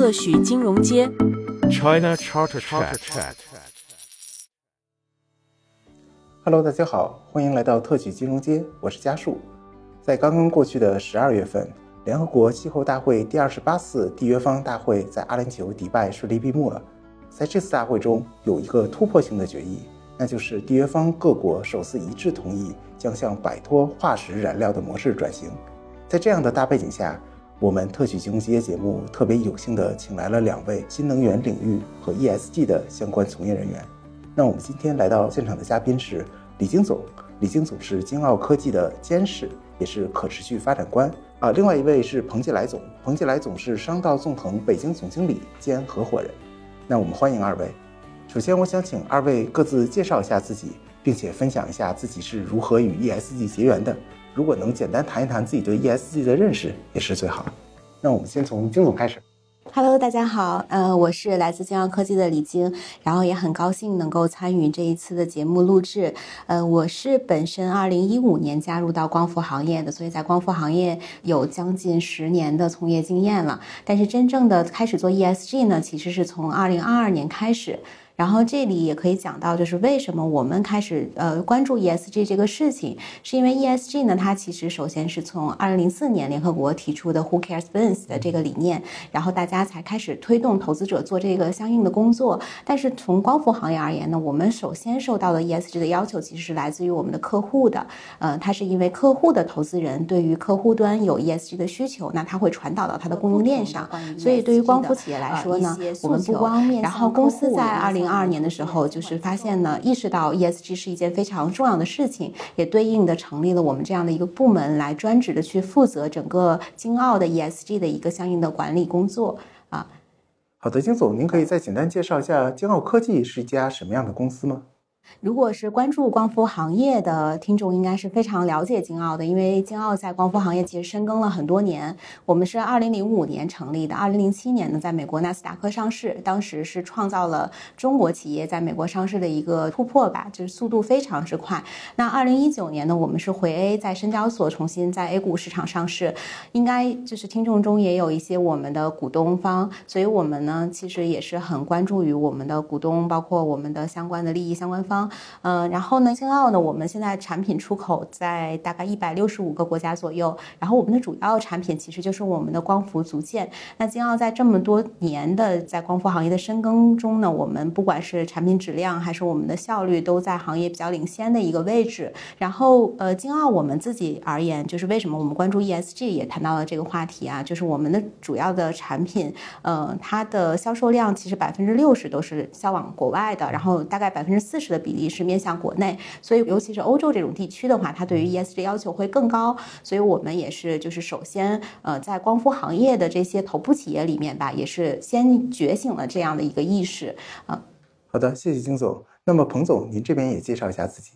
特许金融街。China Charter Chat。Hello，大家好，欢迎来到特许金融街，我是嘉树。在刚刚过去的十二月份，联合国气候大会第二十八次缔约方大会在阿联酋迪拜顺利闭幕了。在这次大会中，有一个突破性的决议，那就是缔约方各国首次一致同意将向摆脱化石燃料的模式转型。在这样的大背景下，我们特许金融街节目特别有幸地请来了两位新能源领域和 ESG 的相关从业人员。那我们今天来到现场的嘉宾是李晶总，李晶总是京奥科技的监事，也是可持续发展官啊。另外一位是彭继来总，彭继来总是商道纵横北京总经理兼合伙人。那我们欢迎二位。首先，我想请二位各自介绍一下自己，并且分享一下自己是如何与 ESG 结缘的。如果能简单谈一谈自己对 ESG 的认识，也是最好。那我们先从金总开始。Hello，大家好，呃，我是来自金耀科技的李晶，然后也很高兴能够参与这一次的节目录制。呃，我是本身二零一五年加入到光伏行业的，所以在光伏行业有将近十年的从业经验了。但是真正的开始做 ESG 呢，其实是从二零二二年开始。然后这里也可以讲到，就是为什么我们开始呃关注 ESG 这个事情，是因为 ESG 呢，它其实首先是从二零零四年联合国提出的 Who Cares Wins 的这个理念，然后大家才开始推动投资者做这个相应的工作。但是从光伏行业而言呢，我们首先受到的 ESG 的要求其实是来自于我们的客户的，呃，它是因为客户的投资人对于客户端有 ESG 的需求，那它会传导到它的供应链上，所以对于光伏企业来说呢，我们不光面然后公司在二零二二年的时候，就是发现呢，意识到 ESG 是一件非常重要的事情，也对应的成立了我们这样的一个部门，来专职的去负责整个京澳的 ESG 的一个相应的管理工作啊。好的，金总，您可以再简单介绍一下京澳科技是一家什么样的公司吗？如果是关注光伏行业的听众，应该是非常了解京奥的，因为京奥在光伏行业其实深耕了很多年。我们是二零零五年成立的，二零零七年呢在美国纳斯达克上市，当时是创造了中国企业在美国上市的一个突破吧，就是速度非常之快。那二零一九年呢，我们是回 A，在深交所重新在 A 股市场上市，应该就是听众中也有一些我们的股东方，所以我们呢其实也是很关注于我们的股东，包括我们的相关的利益相关方。嗯、然后呢，京奥呢，我们现在产品出口在大概一百六十五个国家左右。然后我们的主要产品其实就是我们的光伏组件。那金奥在这么多年的在光伏行业的深耕中呢，我们不管是产品质量还是我们的效率，都在行业比较领先的一个位置。然后呃，金奥我们自己而言，就是为什么我们关注 ESG 也谈到了这个话题啊，就是我们的主要的产品，呃，它的销售量其实百分之六十都是销往国外的，然后大概百分之四十的比例是面向国内，所以尤其是欧洲这种地区的话，它对于 ESG 要求会更高。所以我们也是就是首先呃在光伏行业的这些头部企业里面吧，也是先觉醒了这样的一个意识啊。好的，谢谢金总。那么彭总，您这边也介绍一下自己。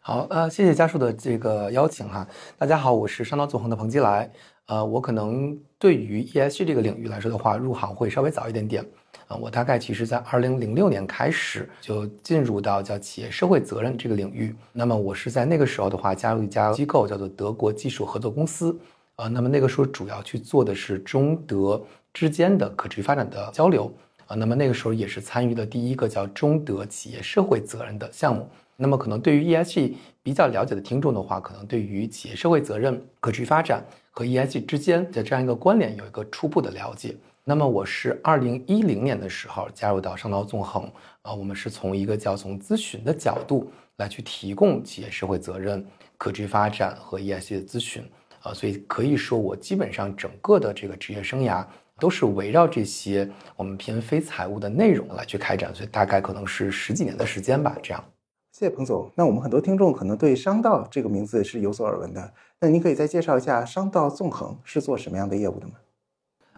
好，呃，谢谢家属的这个邀请哈。大家好，我是商道纵横的彭基来。呃，我可能对于 ESG 这个领域来说的话，入行会稍微早一点点。啊，我大概其实在二零零六年开始就进入到叫企业社会责任这个领域。那么我是在那个时候的话，加入一家机构叫做德国技术合作公司。啊，那么那个时候主要去做的是中德之间的可持续发展的交流。啊，那么那个时候也是参与了第一个叫中德企业社会责任的项目。那么可能对于 ESG 比较了解的听众的话，可能对于企业社会责任、可持续发展和 ESG 之间的这样一个关联有一个初步的了解。那么我是二零一零年的时候加入到商道纵横，啊，我们是从一个叫从咨询的角度来去提供企业社会责任、可持续发展和 ESG 的咨询，啊，所以可以说我基本上整个的这个职业生涯都是围绕这些我们偏非财务的内容来去开展，所以大概可能是十几年的时间吧，这样。谢谢彭总。那我们很多听众可能对商道这个名字是有所耳闻的，那您可以再介绍一下商道纵横是做什么样的业务的吗？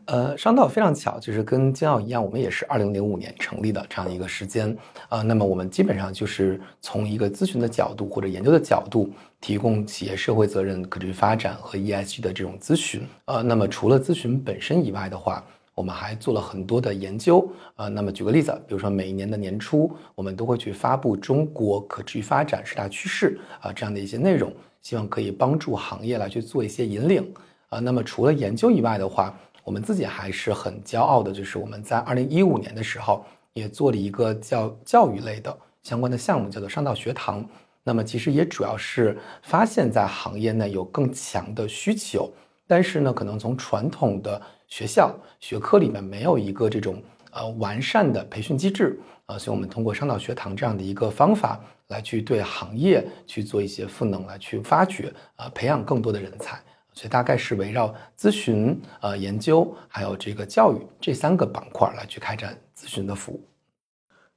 呃，商道非常巧，就是跟金奥一样，我们也是二零零五年成立的这样一个时间啊、呃。那么我们基本上就是从一个咨询的角度或者研究的角度，提供企业社会责任、可持续发展和 ESG 的这种咨询。呃，那么除了咨询本身以外的话，我们还做了很多的研究。呃，那么举个例子，比如说每一年的年初，我们都会去发布中国可持续发展十大趋势啊、这样的一些内容，希望可以帮助行业来去做一些引领。啊，那么除了研究以外的话，我们自己还是很骄傲的，就是我们在二零一五年的时候也做了一个教教育类的相关的项目，叫做商道学堂。那么其实也主要是发现，在行业内有更强的需求，但是呢，可能从传统的学校学科里面没有一个这种呃完善的培训机制啊，所以我们通过商道学堂这样的一个方法来去对行业去做一些赋能，来去发掘啊培养更多的人才。所以大概是围绕咨询、呃研究，还有这个教育这三个板块来去开展咨询的服务。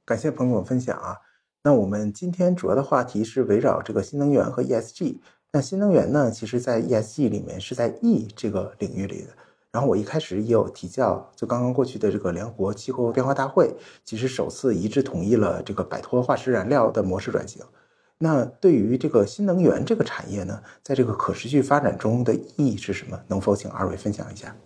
感谢朋友们分享啊。那我们今天主要的话题是围绕这个新能源和 ESG。那新能源呢，其实在 ESG 里面是在 E 这个领域里的。然后我一开始也有提教，就刚刚过去的这个联合国气候变化大会，其实首次一致同意了这个摆脱化石燃料的模式转型。那对于这个新能源这个产业呢，在这个可持续发展中的意义是什么？能否请二位分享一下？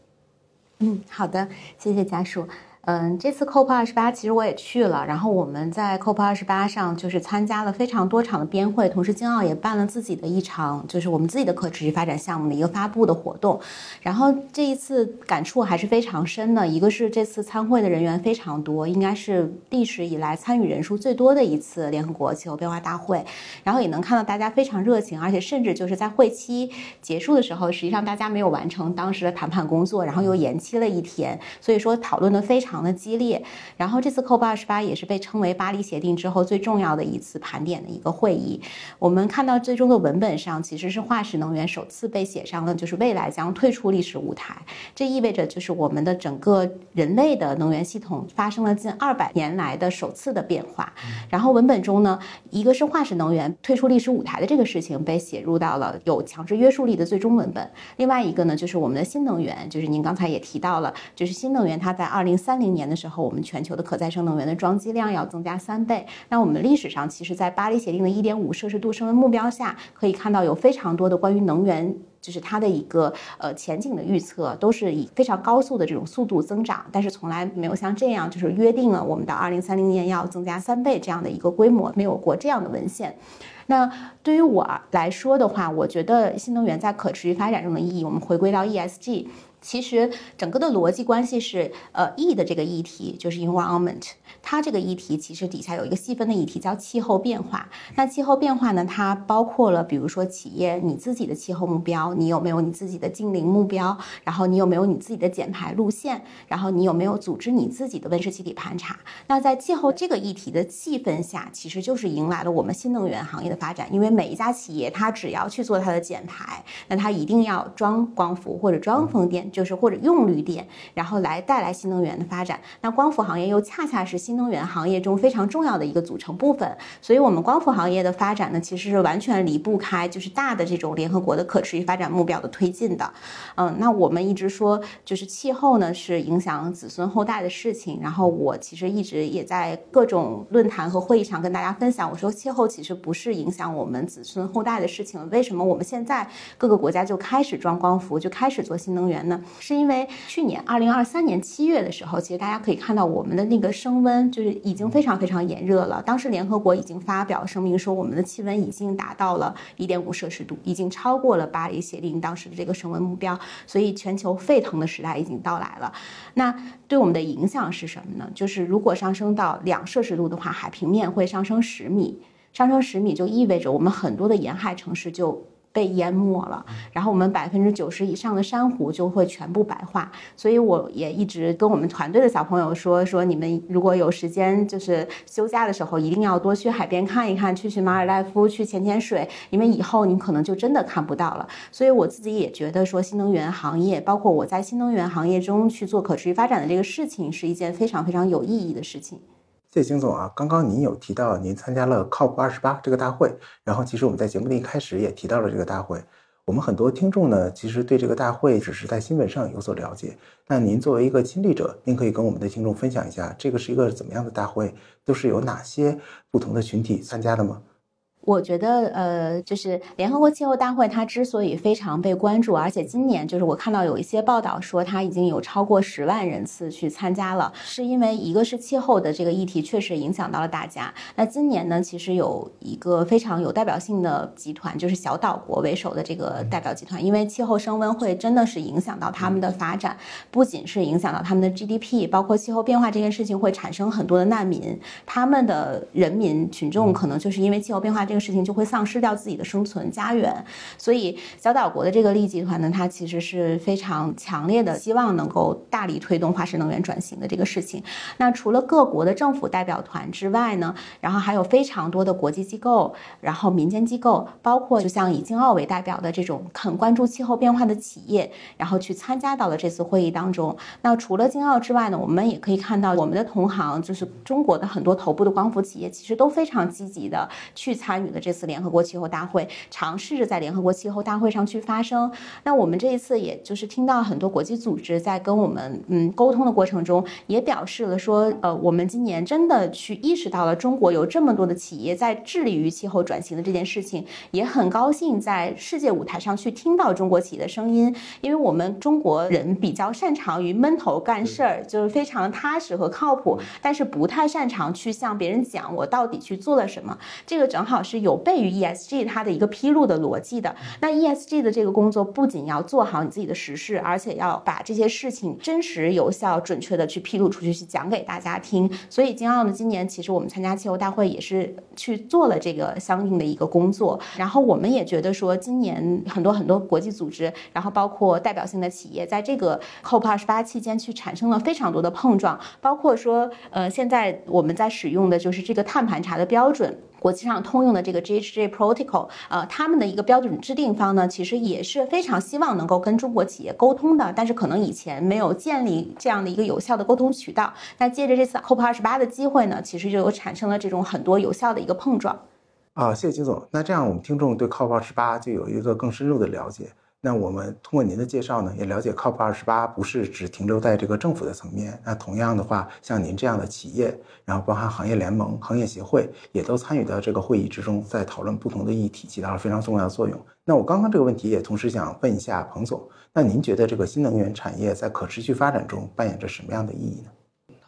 嗯，好的，谢谢家属。嗯，这次 COP 二十八其实我也去了，然后我们在 COP 二十八上就是参加了非常多场的边会，同时京奥也办了自己的一场，就是我们自己的可持续发展项目的一个发布的活动。然后这一次感触还是非常深的，一个是这次参会的人员非常多，应该是历史以来参与人数最多的一次联合国气候变化大会。然后也能看到大家非常热情，而且甚至就是在会期结束的时候，实际上大家没有完成当时的谈判工作，然后又延期了一天，所以说讨论的非常。常的激烈，然后这次 COP 二十八也是被称为巴黎协定之后最重要的一次盘点的一个会议。我们看到最终的文本上，其实是化石能源首次被写上了，就是未来将退出历史舞台。这意味着就是我们的整个人类的能源系统发生了近二百年来的首次的变化。然后文本中呢，一个是化石能源退出历史舞台的这个事情被写入到了有强制约束力的最终文本。另外一个呢，就是我们的新能源，就是您刚才也提到了，就是新能源它在二零三。零年的时候，我们全球的可再生能源的装机量要增加三倍。那我们历史上，其实，在巴黎协定的一点五摄氏度升温目标下，可以看到有非常多的关于能源，就是它的一个呃前景的预测，都是以非常高速的这种速度增长，但是从来没有像这样，就是约定了我们到二零三零年要增加三倍这样的一个规模，没有过这样的文献。那对于我来说的话，我觉得新能源在可持续发展中的意义，我们回归到 ESG。其实整个的逻辑关系是，呃，E 的这个议题就是 environment，它这个议题其实底下有一个细分的议题叫气候变化。那气候变化呢，它包括了比如说企业你自己的气候目标，你有没有你自己的净零目标？然后你有没有你自己的减排路线？然后你有没有组织你自己的温室气体盘查？那在气候这个议题的细分下，其实就是迎来了我们新能源行业的发展。因为每一家企业它只要去做它的减排，那它一定要装光伏或者装风电。就是或者用绿电，然后来带来新能源的发展。那光伏行业又恰恰是新能源行业中非常重要的一个组成部分。所以，我们光伏行业的发展呢，其实是完全离不开就是大的这种联合国的可持续发展目标的推进的。嗯，那我们一直说，就是气候呢是影响子孙后代的事情。然后我其实一直也在各种论坛和会议上跟大家分享，我说气候其实不是影响我们子孙后代的事情。为什么我们现在各个国家就开始装光伏，就开始做新能源呢？是因为去年二零二三年七月的时候，其实大家可以看到我们的那个升温就是已经非常非常炎热了。当时联合国已经发表声明说，我们的气温已经达到了一点五摄氏度，已经超过了巴黎协定当时的这个升温目标。所以全球沸腾的时代已经到来了。那对我们的影响是什么呢？就是如果上升到两摄氏度的话，海平面会上升十米，上升十米就意味着我们很多的沿海城市就。被淹没了，然后我们百分之九十以上的珊瑚就会全部白化。所以我也一直跟我们团队的小朋友说，说你们如果有时间，就是休假的时候，一定要多去海边看一看，去去马尔代夫，去潜潜水，因为以后你可能就真的看不到了。所以我自己也觉得说，新能源行业，包括我在新能源行业中去做可持续发展的这个事情，是一件非常非常有意义的事情。谢谢金总啊，刚刚您有提到您参加了 COP 二十八这个大会，然后其实我们在节目的一开始也提到了这个大会。我们很多听众呢，其实对这个大会只是在新闻上有所了解。那您作为一个亲历者，您可以跟我们的听众分享一下，这个是一个怎么样的大会？都是有哪些不同的群体参加的吗？我觉得，呃，就是联合国气候大会，它之所以非常被关注，而且今年就是我看到有一些报道说，它已经有超过十万人次去参加了，是因为一个是气候的这个议题确实影响到了大家。那今年呢，其实有一个非常有代表性的集团，就是小岛国为首的这个代表集团，因为气候升温会真的是影响到他们的发展，不仅是影响到他们的 GDP，包括气候变化这件事情会产生很多的难民，他们的人民群众可能就是因为气候变化。这个事情就会丧失掉自己的生存家园，所以小岛国的这个利益集团呢，它其实是非常强烈的希望能够大力推动化石能源转型的这个事情。那除了各国的政府代表团之外呢，然后还有非常多的国际机构，然后民间机构，包括就像以京奥为代表的这种很关注气候变化的企业，然后去参加到了这次会议当中。那除了京奥之外呢，我们也可以看到我们的同行，就是中国的很多头部的光伏企业，其实都非常积极的去参。参与的这次联合国气候大会，尝试着在联合国气候大会上去发声。那我们这一次，也就是听到很多国际组织在跟我们嗯沟通的过程中，也表示了说，呃，我们今年真的去意识到了中国有这么多的企业在致力于气候转型的这件事情，也很高兴在世界舞台上去听到中国企业的声音。因为我们中国人比较擅长于闷头干事儿，就是非常踏实和靠谱，但是不太擅长去向别人讲我到底去做了什么。这个正好是。有悖于 ESG 它的一个披露的逻辑的。那 ESG 的这个工作不仅要做好你自己的实事，而且要把这些事情真实、有效、准确的去披露出去，去讲给大家听。所以，金奥呢，今年其实我们参加气候大会也是去做了这个相应的一个工作。然后，我们也觉得说，今年很多很多国际组织，然后包括代表性的企业，在这个 COP 二十八期间去产生了非常多的碰撞。包括说，呃，现在我们在使用的就是这个碳盘查的标准。国际上通用的这个 GHG Protocol，呃，他们的一个标准制定方呢，其实也是非常希望能够跟中国企业沟通的，但是可能以前没有建立这样的一个有效的沟通渠道。那借着这次 COP 二十八的机会呢，其实就有产生了这种很多有效的一个碰撞。啊，谢谢金总。那这样我们听众对 COP 二十八就有一个更深入的了解。那我们通过您的介绍呢，也了解 COP 二十八不是只停留在这个政府的层面。那同样的话，像您这样的企业，然后包含行业联盟、行业协会，也都参与到这个会议之中，在讨论不同的议题，起到了非常重要的作用。那我刚刚这个问题也同时想问一下彭总，那您觉得这个新能源产业在可持续发展中扮演着什么样的意义呢？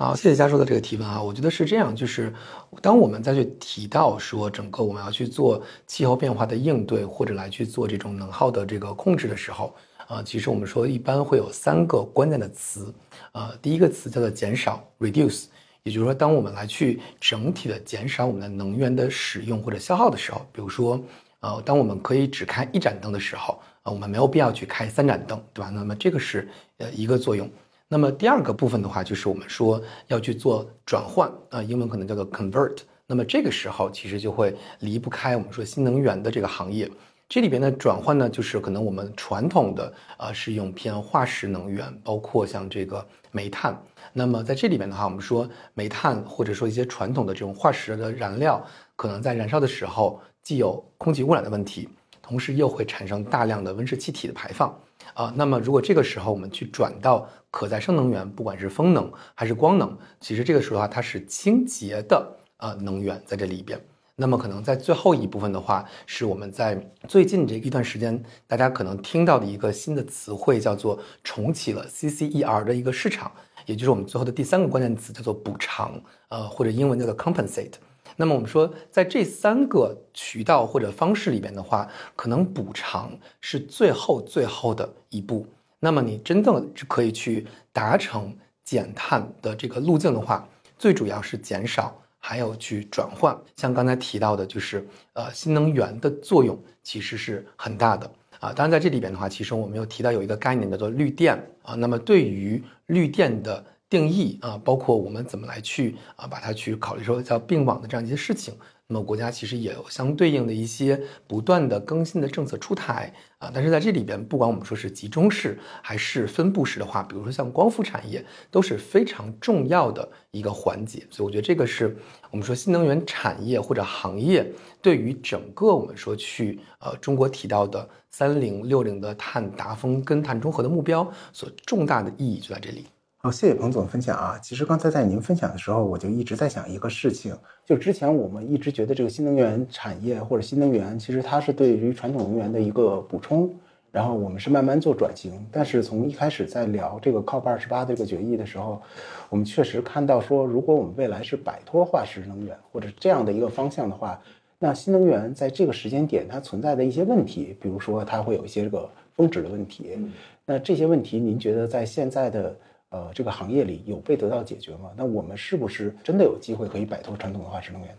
好，谢谢嘉叔的这个提问啊，我觉得是这样，就是当我们再去提到说整个我们要去做气候变化的应对，或者来去做这种能耗的这个控制的时候，啊，其实我们说一般会有三个关键的词，呃，第一个词叫做减少 （reduce），也就是说，当我们来去整体的减少我们的能源的使用或者消耗的时候，比如说，呃，当我们可以只开一盏灯的时候，啊，我们没有必要去开三盏灯，对吧？那么这个是呃一个作用。那么第二个部分的话，就是我们说要去做转换啊，英文可能叫做 convert。那么这个时候其实就会离不开我们说新能源的这个行业。这里边的转换呢，就是可能我们传统的啊是用偏化石能源，包括像这个煤炭。那么在这里边的话，我们说煤炭或者说一些传统的这种化石的燃料，可能在燃烧的时候既有空气污染的问题，同时又会产生大量的温室气体的排放。啊，那么如果这个时候我们去转到可再生能源，不管是风能还是光能，其实这个时候的话，它是清洁的啊能源在这里边。那么可能在最后一部分的话，是我们在最近这一段时间，大家可能听到的一个新的词汇，叫做重启了 CCER 的一个市场，也就是我们最后的第三个关键词，叫做补偿，呃，或者英文叫做 compensate。那么我们说，在这三个渠道或者方式里边的话，可能补偿是最后最后的一步。那么你真正可以去达成减碳的这个路径的话，最主要是减少，还有去转换。像刚才提到的，就是呃新能源的作用其实是很大的啊。当然在这里边的话，其实我们又提到有一个概念叫做绿电啊。那么对于绿电的。定义啊，包括我们怎么来去啊，把它去考虑说叫并网的这样一些事情。那么国家其实也有相对应的一些不断的更新的政策出台啊。但是在这里边，不管我们说是集中式还是分布式的话，比如说像光伏产业都是非常重要的一个环节。所以我觉得这个是我们说新能源产业或者行业对于整个我们说去呃中国提到的三零六零的碳达峰跟碳中和的目标所重大的意义就在这里。好，谢谢彭总分享啊。其实刚才在您分享的时候，我就一直在想一个事情，就之前我们一直觉得这个新能源产业或者新能源，其实它是对于传统能源的一个补充，然后我们是慢慢做转型。但是从一开始在聊这个 COP 二十八这个决议的时候，我们确实看到说，如果我们未来是摆脱化石能源或者这样的一个方向的话，那新能源在这个时间点它存在的一些问题，比如说它会有一些这个峰值的问题，那这些问题您觉得在现在的？呃，这个行业里有被得到解决吗？那我们是不是真的有机会可以摆脱传统的化石能源？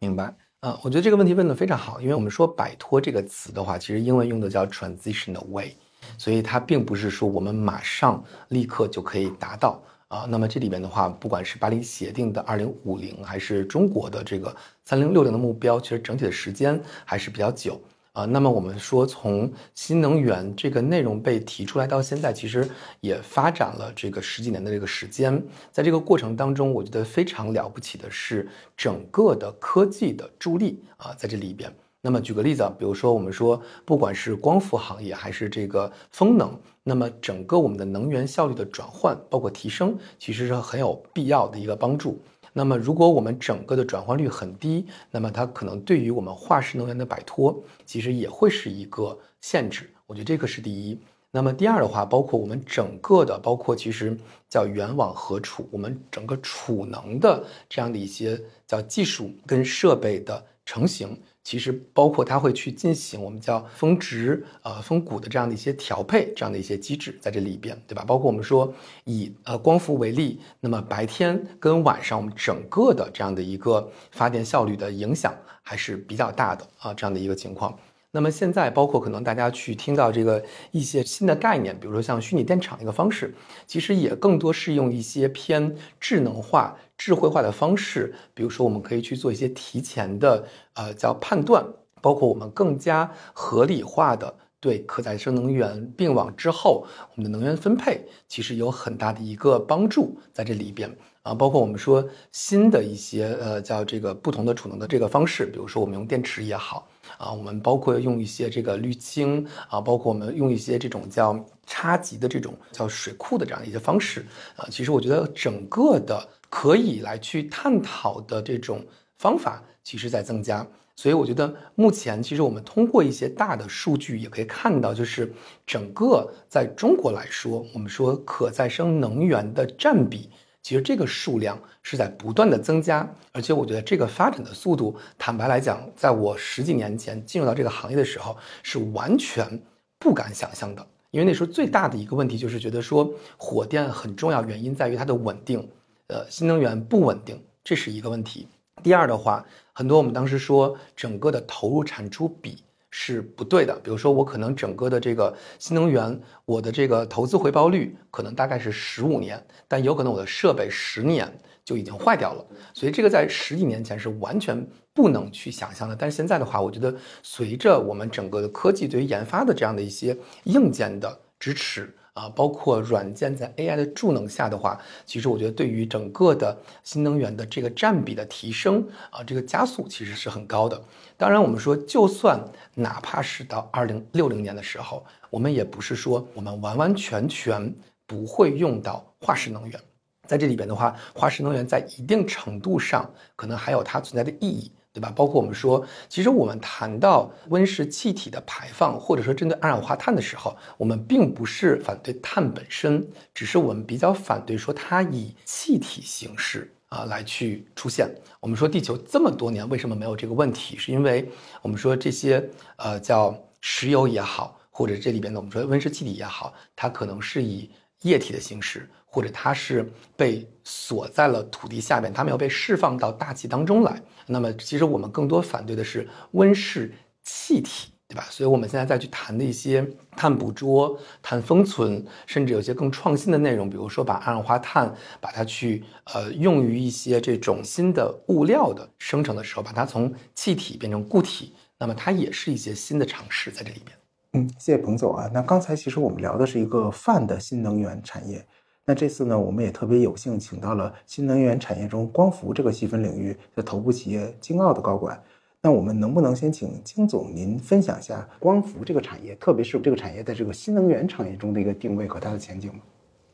明白。呃，我觉得这个问题问得非常好，因为我们说摆脱这个词的话，其实英文用的叫 transition away，所以它并不是说我们马上立刻就可以达到啊。那么这里边的话，不管是巴黎协定的二零五零，还是中国的这个三零六零的目标，其实整体的时间还是比较久。啊，那么我们说，从新能源这个内容被提出来到现在，其实也发展了这个十几年的这个时间。在这个过程当中，我觉得非常了不起的是整个的科技的助力啊，在这里边。那么举个例子啊，比如说我们说，不管是光伏行业还是这个风能，那么整个我们的能源效率的转换，包括提升，其实是很有必要的一个帮助。那么，如果我们整个的转换率很低，那么它可能对于我们化石能源的摆脱，其实也会是一个限制。我觉得这个是第一。那么第二的话，包括我们整个的，包括其实叫源网和储，我们整个储能的这样的一些叫技术跟设备的成型。其实包括它会去进行我们叫峰值、呃峰谷的这样的一些调配，这样的一些机制在这里边，对吧？包括我们说以呃光伏为例，那么白天跟晚上我们整个的这样的一个发电效率的影响还是比较大的啊，这样的一个情况。那么现在，包括可能大家去听到这个一些新的概念，比如说像虚拟电厂一个方式，其实也更多是用一些偏智能化、智慧化的方式，比如说我们可以去做一些提前的呃叫判断，包括我们更加合理化的对可再生能源并网之后我们的能源分配，其实有很大的一个帮助在这里边。啊，包括我们说新的一些呃叫这个不同的储能的这个方式，比如说我们用电池也好啊，我们包括用一些这个滤清啊，包括我们用一些这种叫差级的这种叫水库的这样一些方式啊，其实我觉得整个的可以来去探讨的这种方法，其实在增加。所以我觉得目前其实我们通过一些大的数据也可以看到，就是整个在中国来说，我们说可再生能源的占比。其实这个数量是在不断的增加，而且我觉得这个发展的速度，坦白来讲，在我十几年前进入到这个行业的时候，是完全不敢想象的。因为那时候最大的一个问题就是觉得说，火电很重要，原因在于它的稳定，呃，新能源不稳定，这是一个问题。第二的话，很多我们当时说整个的投入产出比。是不对的。比如说，我可能整个的这个新能源，我的这个投资回报率可能大概是十五年，但有可能我的设备十年就已经坏掉了。所以这个在十几年前是完全不能去想象的。但是现在的话，我觉得随着我们整个的科技对于研发的这样的一些硬件的支持。啊，包括软件在 AI 的助能下的话，其实我觉得对于整个的新能源的这个占比的提升啊，这个加速其实是很高的。当然，我们说就算哪怕是到二零六零年的时候，我们也不是说我们完完全全不会用到化石能源，在这里边的话，化石能源在一定程度上可能还有它存在的意义。对吧？包括我们说，其实我们谈到温室气体的排放，或者说针对二氧化碳的时候，我们并不是反对碳本身，只是我们比较反对说它以气体形式啊来去出现。我们说地球这么多年为什么没有这个问题？是因为我们说这些呃叫石油也好，或者这里边的我们说温室气体也好，它可能是以液体的形式。或者它是被锁在了土地下面，它们要被释放到大气当中来。那么，其实我们更多反对的是温室气体，对吧？所以我们现在再去谈的一些碳捕捉、碳封存，甚至有些更创新的内容，比如说把二氧化碳把它去呃用于一些这种新的物料的生成的时候，把它从气体变成固体，那么它也是一些新的尝试在这里边。嗯，谢谢彭总啊。那刚才其实我们聊的是一个泛的新能源产业。那这次呢，我们也特别有幸请到了新能源产业中光伏这个细分领域的头部企业京奥的高管。那我们能不能先请金总您分享一下光伏这个产业，特别是这个产业在这个新能源产业中的一个定位和它的前景吗？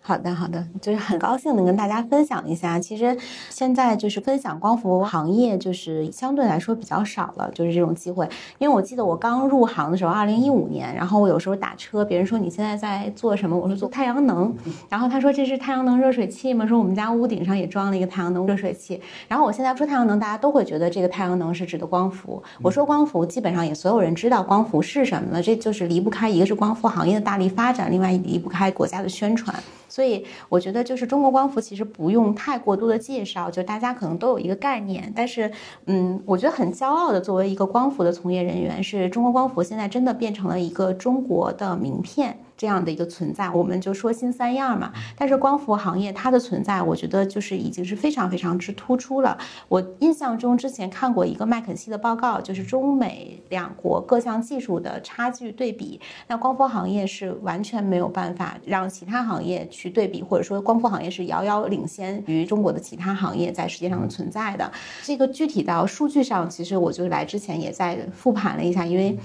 好的，好的，就是很高兴能跟大家分享一下。其实现在就是分享光伏行业，就是相对来说比较少了，就是这种机会。因为我记得我刚入行的时候，二零一五年，然后我有时候打车，别人说你现在在做什么？我说做太阳能。然后他说这是太阳能热水器吗？说我们家屋顶上也装了一个太阳能热水器。然后我现在说太阳能，大家都会觉得这个太阳能是指的光伏。我说光伏，基本上也所有人知道光伏是什么了。这就是离不开一个是光伏行业的大力发展，另外离不开国家的宣传。所以我觉得，就是中国光伏其实不用太过多的介绍，就大家可能都有一个概念。但是，嗯，我觉得很骄傲的，作为一个光伏的从业人员，是中国光伏现在真的变成了一个中国的名片。这样的一个存在，我们就说新三样嘛。但是光伏行业它的存在，我觉得就是已经是非常非常之突出了。我印象中之前看过一个麦肯锡的报告，就是中美两国各项技术的差距对比。那光伏行业是完全没有办法让其他行业去对比，或者说光伏行业是遥遥领先于中国的其他行业在世界上的存在的。这个具体到数据上，其实我就来之前也在复盘了一下，因为。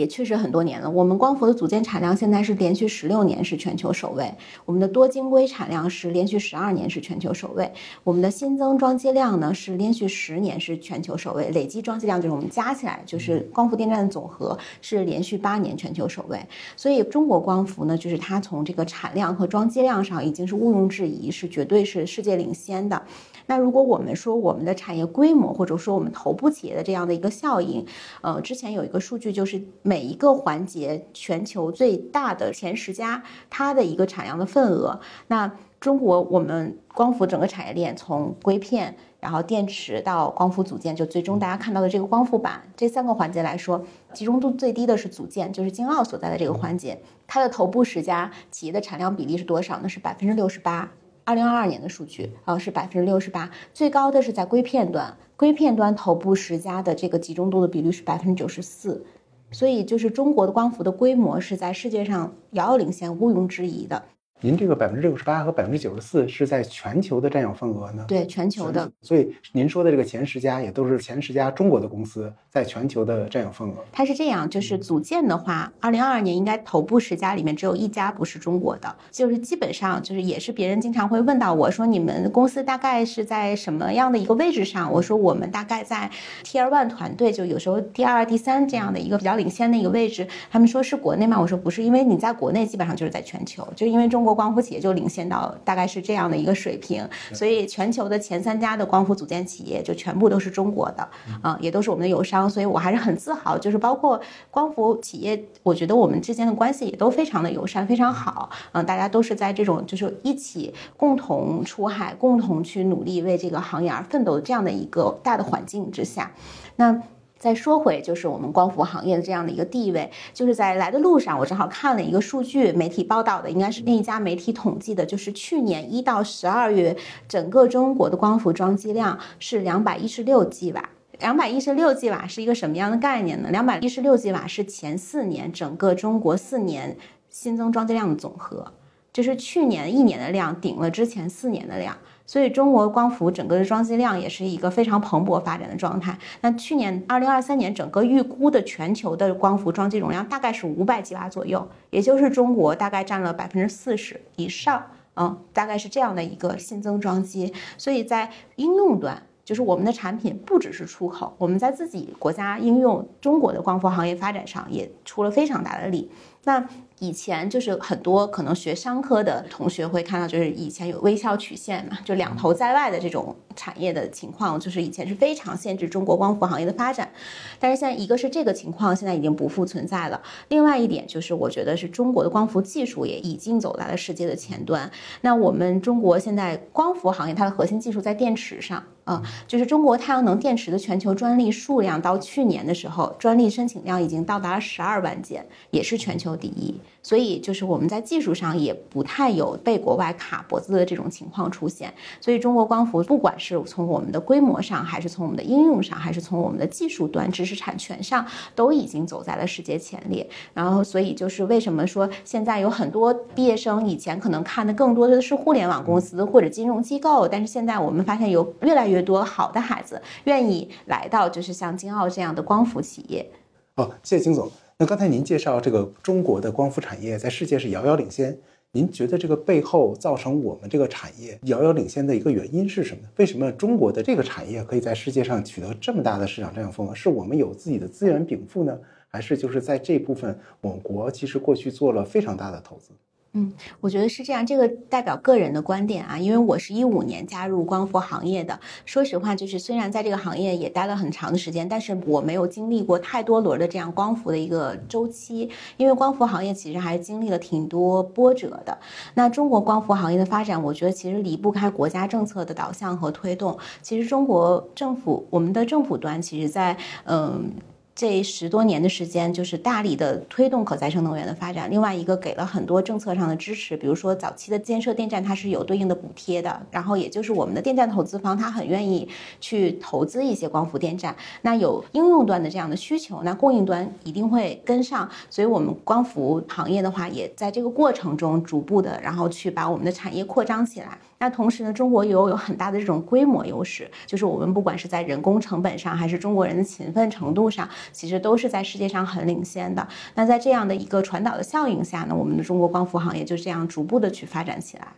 也确实很多年了。我们光伏的组件产量现在是连续十六年是全球首位，我们的多晶硅产量是连续十二年是全球首位，我们的新增装机量呢是连续十年是全球首位，累计装机量就是我们加起来就是光伏电站的总和是连续八年全球首位。所以中国光伏呢，就是它从这个产量和装机量上已经是毋庸置疑，是绝对是世界领先的。那如果我们说我们的产业规模，或者说我们头部企业的这样的一个效应，呃，之前有一个数据，就是每一个环节全球最大的前十家，它的一个产量的份额。那中国我们光伏整个产业链，从硅片，然后电池到光伏组件，就最终大家看到的这个光伏板这三个环节来说，集中度最低的是组件，就是京奥所在的这个环节，它的头部十家企业的产量比例是多少呢？是百分之六十八。二零二二年的数据，呃，是百分之六十八，最高的是在硅片端，硅片端头部十家的这个集中度的比率是百分之九十四，所以就是中国的光伏的规模是在世界上遥遥领先，毋庸置疑的。您这个百分之六十八和百分之九十四是在全球的占有份额呢？对，全球的。所以您说的这个前十家也都是前十家中国的公司在全球的占有份额。它是这样，就是组建的话，二零二二年应该头部十家里面只有一家不是中国的，就是基本上就是也是别人经常会问到我说你们公司大概是在什么样的一个位置上？我说我们大概在 Tier One 团队，就有时候第二、第三这样的一个比较领先的一个位置。他们说是国内吗？我说不是，因为你在国内基本上就是在全球，就因为中国。光伏企业就领先到大概是这样的一个水平，所以全球的前三家的光伏组件企业就全部都是中国的，啊，也都是我们的友商，所以我还是很自豪。就是包括光伏企业，我觉得我们之间的关系也都非常的友善，非常好。嗯，大家都是在这种就是一起共同出海，共同去努力为这个行业而奋斗的这样的一个大的环境之下，那。再说回，就是我们光伏行业的这样的一个地位，就是在来的路上，我正好看了一个数据，媒体报道的，应该是另一家媒体统计的，就是去年一到十二月，整个中国的光伏装机量是两百一十六 g 瓦。两百一十六 g 瓦是一个什么样的概念呢？两百一十六 g 瓦是前四年整个中国四年新增装机量的总和，就是去年一年的量顶了之前四年的量。所以中国光伏整个的装机量也是一个非常蓬勃发展的状态。那去年二零二三年整个预估的全球的光伏装机容量大概是五百吉瓦左右，也就是中国大概占了百分之四十以上，嗯，大概是这样的一个新增装机。所以在应用端，就是我们的产品不只是出口，我们在自己国家应用中国的光伏行业发展上也出了非常大的力。那以前就是很多可能学商科的同学会看到，就是以前有微笑曲线嘛，就两头在外的这种产业的情况，就是以前是非常限制中国光伏行业的发展。但是现在一个是这个情况现在已经不复存在了，另外一点就是我觉得是中国的光伏技术也已经走在了世界的前端。那我们中国现在光伏行业它的核心技术在电池上。啊，就是中国太阳能电池的全球专利数量到去年的时候，专利申请量已经到达了十二万件，也是全球第一。所以就是我们在技术上也不太有被国外卡脖子的这种情况出现。所以中国光伏不管是从我们的规模上，还是从我们的应用上，还是从我们的技术端、知识产权上，都已经走在了世界前列。然后，所以就是为什么说现在有很多毕业生以前可能看的更多的是互联网公司或者金融机构，但是现在我们发现有越来越多好的孩子愿意来到就是像金奥这样的光伏企业。哦，谢谢金总。那刚才您介绍这个中国的光伏产业在世界是遥遥领先，您觉得这个背后造成我们这个产业遥遥领先的一个原因是什么？为什么中国的这个产业可以在世界上取得这么大的市场占有份额？是我们有自己的资源禀赋呢，还是就是在这部分我国其实过去做了非常大的投资？嗯，我觉得是这样，这个代表个人的观点啊，因为我是一五年加入光伏行业的。说实话，就是虽然在这个行业也待了很长的时间，但是我没有经历过太多轮的这样光伏的一个周期，因为光伏行业其实还经历了挺多波折的。那中国光伏行业的发展，我觉得其实离不开国家政策的导向和推动。其实中国政府，我们的政府端，其实在嗯。这十多年的时间，就是大力的推动可再生能源的发展。另外一个给了很多政策上的支持，比如说早期的建设电站，它是有对应的补贴的。然后也就是我们的电站投资方，他很愿意去投资一些光伏电站。那有应用端的这样的需求，那供应端一定会跟上。所以，我们光伏行业的话，也在这个过程中逐步的，然后去把我们的产业扩张起来。那同时呢，中国也有有很大的这种规模优势，就是我们不管是在人工成本上，还是中国人的勤奋程度上，其实都是在世界上很领先的。那在这样的一个传导的效应下呢，我们的中国光伏行业就这样逐步的去发展起来。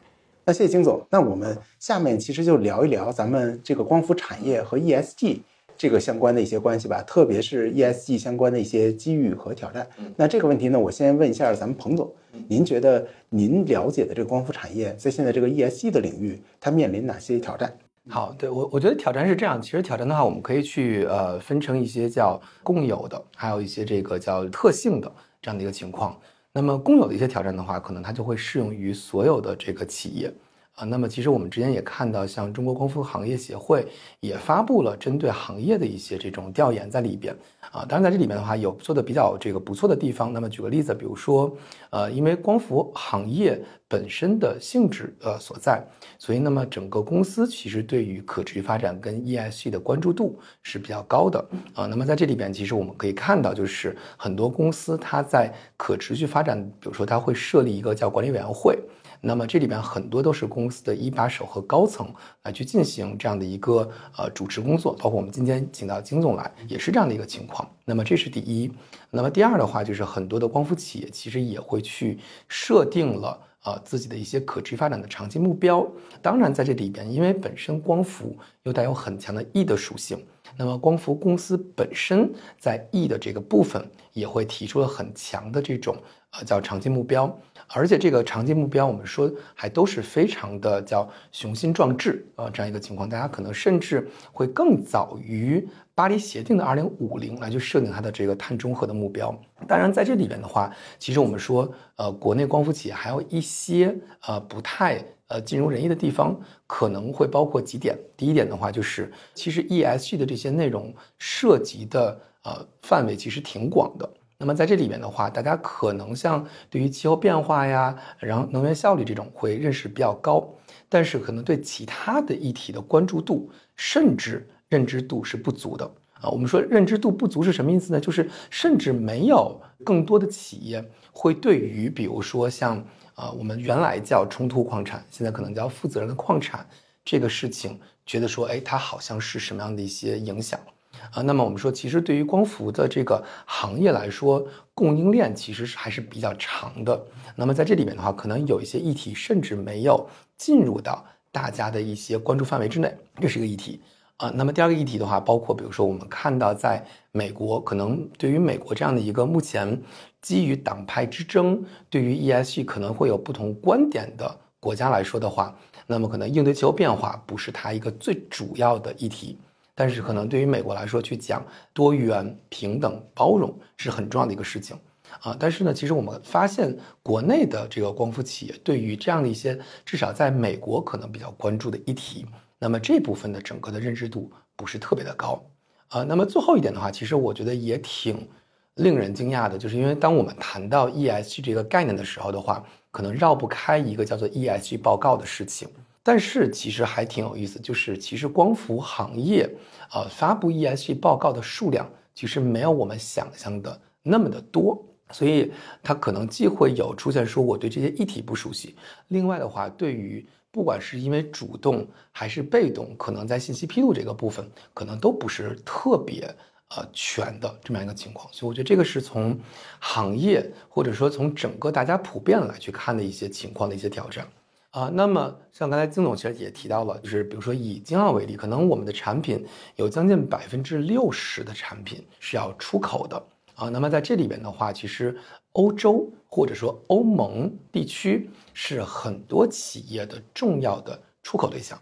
那谢谢金总，那我们下面其实就聊一聊咱们这个光伏产业和 ESG。这个相关的一些关系吧，特别是 ESG 相关的一些机遇和挑战。那这个问题呢，我先问一下咱们彭总，您觉得您了解的这个光伏产业在现在这个 ESG 的领域，它面临哪些挑战？好，对我我觉得挑战是这样，其实挑战的话，我们可以去呃分成一些叫共有的，还有一些这个叫特性的这样的一个情况。那么共有的一些挑战的话，可能它就会适用于所有的这个企业。啊，那么其实我们之前也看到，像中国光伏行业协会也发布了针对行业的一些这种调研在里边啊。当然在这里面的话，有做的比较这个不错的地方。那么举个例子，比如说，呃，因为光伏行业本身的性质呃所在，所以那么整个公司其实对于可持续发展跟 ESG 的关注度是比较高的啊。那么在这里边，其实我们可以看到，就是很多公司它在可持续发展，比如说它会设立一个叫管理委员会。那么这里边很多都是公司的一把手和高层来去进行这样的一个呃主持工作，包括我们今天请到金总来也是这样的一个情况。那么这是第一。那么第二的话，就是很多的光伏企业其实也会去设定了呃自己的一些可持续发展的长期目标。当然在这里边，因为本身光伏又带有很强的 E 的属性，那么光伏公司本身在 E 的这个部分也会提出了很强的这种呃叫长期目标。而且这个长期目标，我们说还都是非常的叫雄心壮志啊，这样一个情况，大家可能甚至会更早于巴黎协定的二零五零来去设定它的这个碳中和的目标。当然，在这里边的话，其实我们说，呃，国内光伏企业还有一些呃不太呃尽如人意的地方，可能会包括几点。第一点的话，就是其实 ESG 的这些内容涉及的呃范围其实挺广的。那么在这里面的话，大家可能像对于气候变化呀，然后能源效率这种会认识比较高，但是可能对其他的议题的关注度甚至认知度是不足的啊。我们说认知度不足是什么意思呢？就是甚至没有更多的企业会对于比如说像啊我们原来叫冲突矿产，现在可能叫负责任的矿产这个事情，觉得说哎它好像是什么样的一些影响。啊，那么我们说，其实对于光伏的这个行业来说，供应链其实是还是比较长的。那么在这里面的话，可能有一些议题甚至没有进入到大家的一些关注范围之内，这是一个议题啊。那么第二个议题的话，包括比如说我们看到在美国，可能对于美国这样的一个目前基于党派之争，对于 ESG 可能会有不同观点的国家来说的话，那么可能应对气候变化不是它一个最主要的议题。但是可能对于美国来说，去讲多元、平等、包容是很重要的一个事情，啊，但是呢，其实我们发现国内的这个光伏企业对于这样的一些至少在美国可能比较关注的议题，那么这部分的整个的认知度不是特别的高，啊，那么最后一点的话，其实我觉得也挺令人惊讶的，就是因为当我们谈到 ESG 这个概念的时候的话，可能绕不开一个叫做 ESG 报告的事情。但是其实还挺有意思，就是其实光伏行业，呃，发布 ESG 报告的数量其实没有我们想象的那么的多，所以它可能既会有出现说我对这些议题不熟悉，另外的话，对于不管是因为主动还是被动，可能在信息披露这个部分，可能都不是特别呃全的这么样一个情况。所以我觉得这个是从行业或者说从整个大家普遍来去看的一些情况的一些挑战。啊，那么像刚才金总其实也提到了，就是比如说以京奥为例，可能我们的产品有将近百分之六十的产品是要出口的啊。那么在这里边的话，其实欧洲或者说欧盟地区是很多企业的重要的出口对象。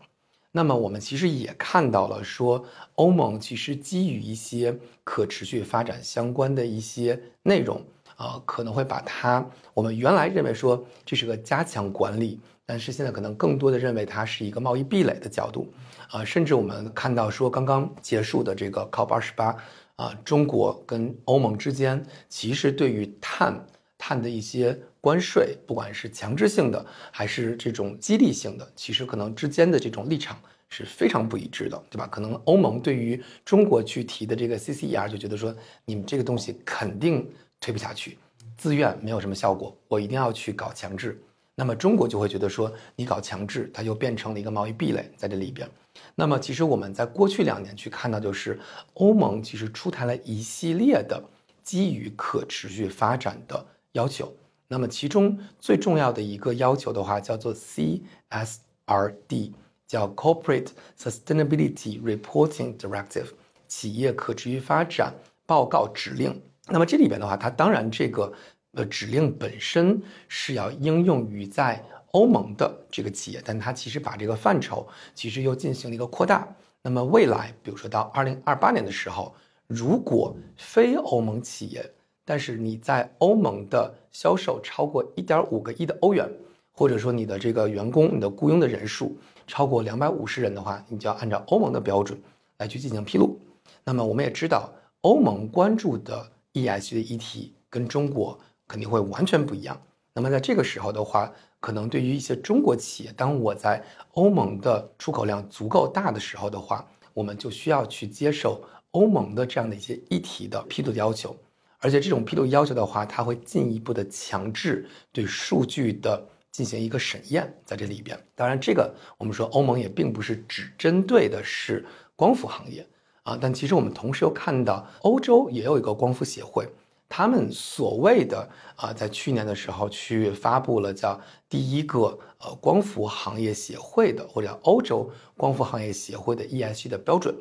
那么我们其实也看到了，说欧盟其实基于一些可持续发展相关的一些内容啊，可能会把它我们原来认为说这是个加强管理。但是现在可能更多的认为它是一个贸易壁垒的角度，啊，甚至我们看到说刚刚结束的这个 COP 二十八，啊，中国跟欧盟之间其实对于碳碳的一些关税，不管是强制性的还是这种激励性的，其实可能之间的这种立场是非常不一致的，对吧？可能欧盟对于中国去提的这个 CCER 就觉得说你们这个东西肯定推不下去，自愿没有什么效果，我一定要去搞强制。那么中国就会觉得说，你搞强制，它又变成了一个贸易壁垒在这里边。那么其实我们在过去两年去看到，就是欧盟其实出台了一系列的基于可持续发展的要求。那么其中最重要的一个要求的话，叫做 CSRD，叫 Corporate Sustainability Reporting Directive，企业可持续发展报告指令。那么这里边的话，它当然这个。呃，指令本身是要应用于在欧盟的这个企业，但它其实把这个范畴其实又进行了一个扩大。那么未来，比如说到二零二八年的时候，如果非欧盟企业，但是你在欧盟的销售超过一点五个亿的欧元，或者说你的这个员工、你的雇佣的人数超过两百五十人的话，你就要按照欧盟的标准来去进行披露。那么我们也知道，欧盟关注的 ESG 的议题跟中国。肯定会完全不一样。那么在这个时候的话，可能对于一些中国企业，当我在欧盟的出口量足够大的时候的话，我们就需要去接受欧盟的这样的一些议题的批度要求。而且这种批度要求的话，它会进一步的强制对数据的进行一个审验在这里边。当然，这个我们说欧盟也并不是只针对的是光伏行业啊，但其实我们同时又看到欧洲也有一个光伏协会。他们所谓的啊，在去年的时候去发布了叫第一个呃光伏行业协会的或者欧洲光伏行业协会的 ESG 的标准。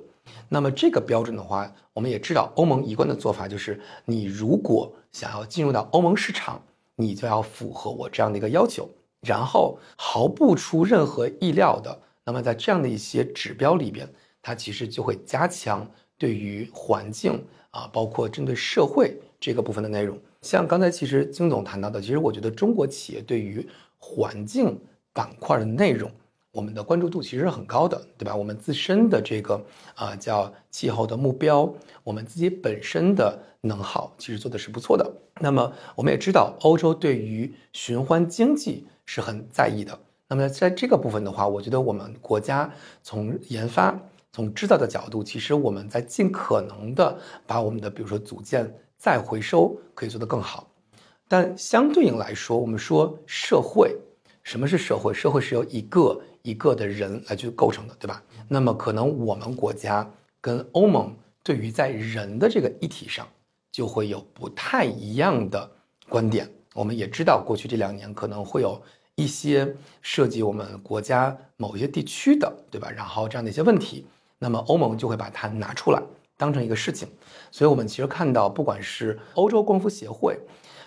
那么这个标准的话，我们也知道欧盟一贯的做法就是，你如果想要进入到欧盟市场，你就要符合我这样的一个要求，然后毫不出任何意料的，那么在这样的一些指标里边，它其实就会加强对于环境啊，包括针对社会。这个部分的内容，像刚才其实金总谈到的，其实我觉得中国企业对于环境板块的内容，我们的关注度其实是很高的，对吧？我们自身的这个啊叫气候的目标，我们自己本身的能耗其实做的是不错的。那么我们也知道，欧洲对于循环经济是很在意的。那么在这个部分的话，我觉得我们国家从研发、从制造的角度，其实我们在尽可能的把我们的比如说组件。再回收可以做得更好，但相对应来说，我们说社会，什么是社会？社会是由一个一个的人来去构成的，对吧？那么可能我们国家跟欧盟对于在人的这个议题上，就会有不太一样的观点。我们也知道，过去这两年可能会有一些涉及我们国家某一些地区的，对吧？然后这样的一些问题，那么欧盟就会把它拿出来。当成一个事情，所以我们其实看到，不管是欧洲光伏协会，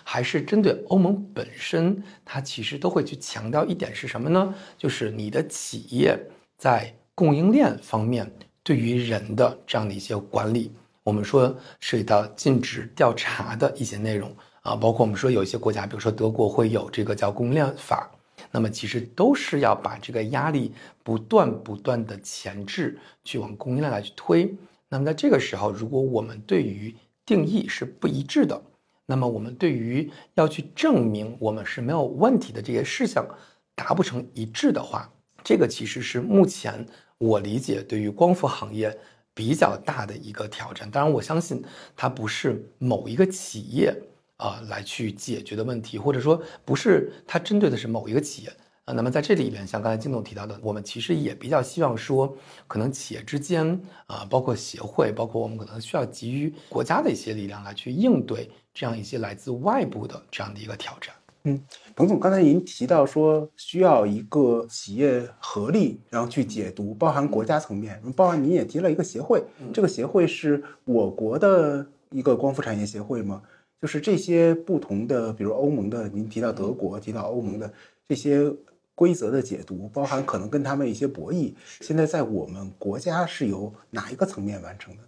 还是针对欧盟本身，它其实都会去强调一点是什么呢？就是你的企业在供应链方面对于人的这样的一些管理，我们说涉及到尽职调查的一些内容啊，包括我们说有一些国家，比如说德国会有这个叫供应链法，那么其实都是要把这个压力不断不断的前置去往供应链来去推。那么在这个时候，如果我们对于定义是不一致的，那么我们对于要去证明我们是没有问题的这些事项达不成一致的话，这个其实是目前我理解对于光伏行业比较大的一个挑战。当然，我相信它不是某一个企业啊来去解决的问题，或者说不是它针对的是某一个企业，呃，那么在这里边，像刚才金总提到的，我们其实也比较希望说，可能企业之间啊、包括协会，包括我们可能需要给予国家的一些力量来去应对这样一些来自外部的这样的一个挑战。嗯彭总，刚才您提到说需要一个企业合力，然后去解读，包含国家层面，包含您也提了一个协会，这个协会是我国的一个光伏产业协会吗？就是这些不同的，比如欧盟的，您提到德国，提到欧盟的这些规则的解读，包含可能跟他们一些博弈，现在在我们国家是由哪一个层面完成的？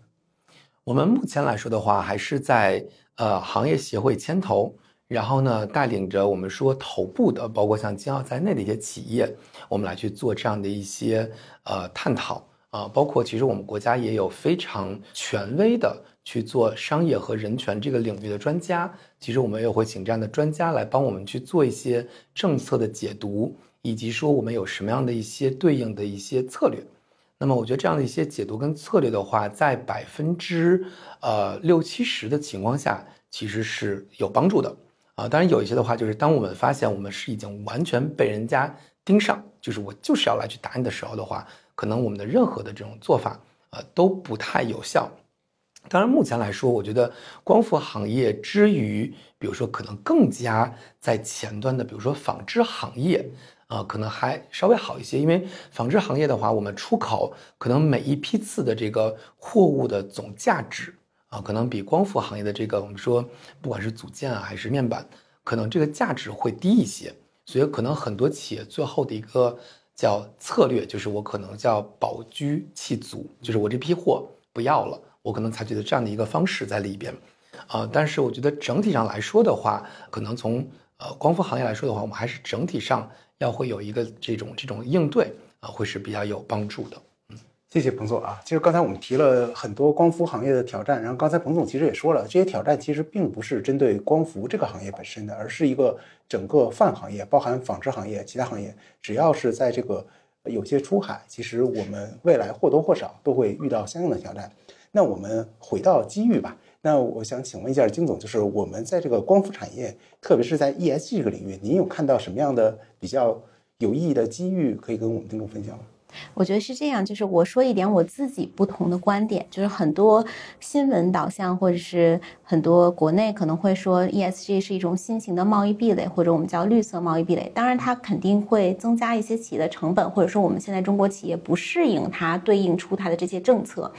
我们目前来说的话，还是在呃行业协会牵头，然后呢带领着我们说头部的，包括像金奥在内的一些企业，我们来去做这样的一些呃探讨。啊、包括其实我们国家也有非常权威的去做商业和人权这个领域的专家，其实我们也会请这样的专家来帮我们去做一些政策的解读，以及说我们有什么样的一些对应的一些策略。那么我觉得这样的一些解读跟策略的话，在百分之呃六七十的情况下，其实是有帮助的啊。当然有一些的话，就是当我们发现我们是已经完全被人家盯上，就是我就是要来去打你的时候的话，可能我们的任何的这种做法呃都不太有效。当然，目前来说，我觉得光伏行业之于，比如说可能更加在前端的，比如说纺织行业，啊、可能还稍微好一些。因为纺织行业的话，我们出口可能每一批次的这个货物的总价值啊，可能比光伏行业的这个我们说不管是组件啊还是面板，可能这个价值会低一些。所以可能很多企业最后的一个叫策略，就是我可能叫保居弃足，就是我这批货不要了，我可能采取的这样的一个方式在里边。啊、但是我觉得整体上来说的话，可能从呃光伏行业来说的话，我们还是整体上要会有一个这种这种应对啊、会是比较有帮助的。嗯谢谢彭总啊。其实刚才我们提了很多光伏行业的挑战，然后刚才彭总其实也说了，这些挑战其实并不是针对光伏这个行业本身的，而是一个整个泛行业，包含纺织行业、其他行业，只要是在这个有些出海，其实我们未来或多或少都会遇到相应的挑战。那我们回到机遇吧。那我想请问一下金总，就是我们在这个光伏产业，特别是在 ESG 这个领域，您有看到什么样的比较有意义的机遇可以跟我们听众分享吗？我觉得是这样，就是我说一点我自己不同的观点，就是很多新闻导向或者是很多国内可能会说 ESG 是一种新型的贸易壁垒，或者我们叫绿色贸易壁垒。当然，它肯定会增加一些企业的成本，或者说我们现在中国企业不适应它对应出它的这些政策。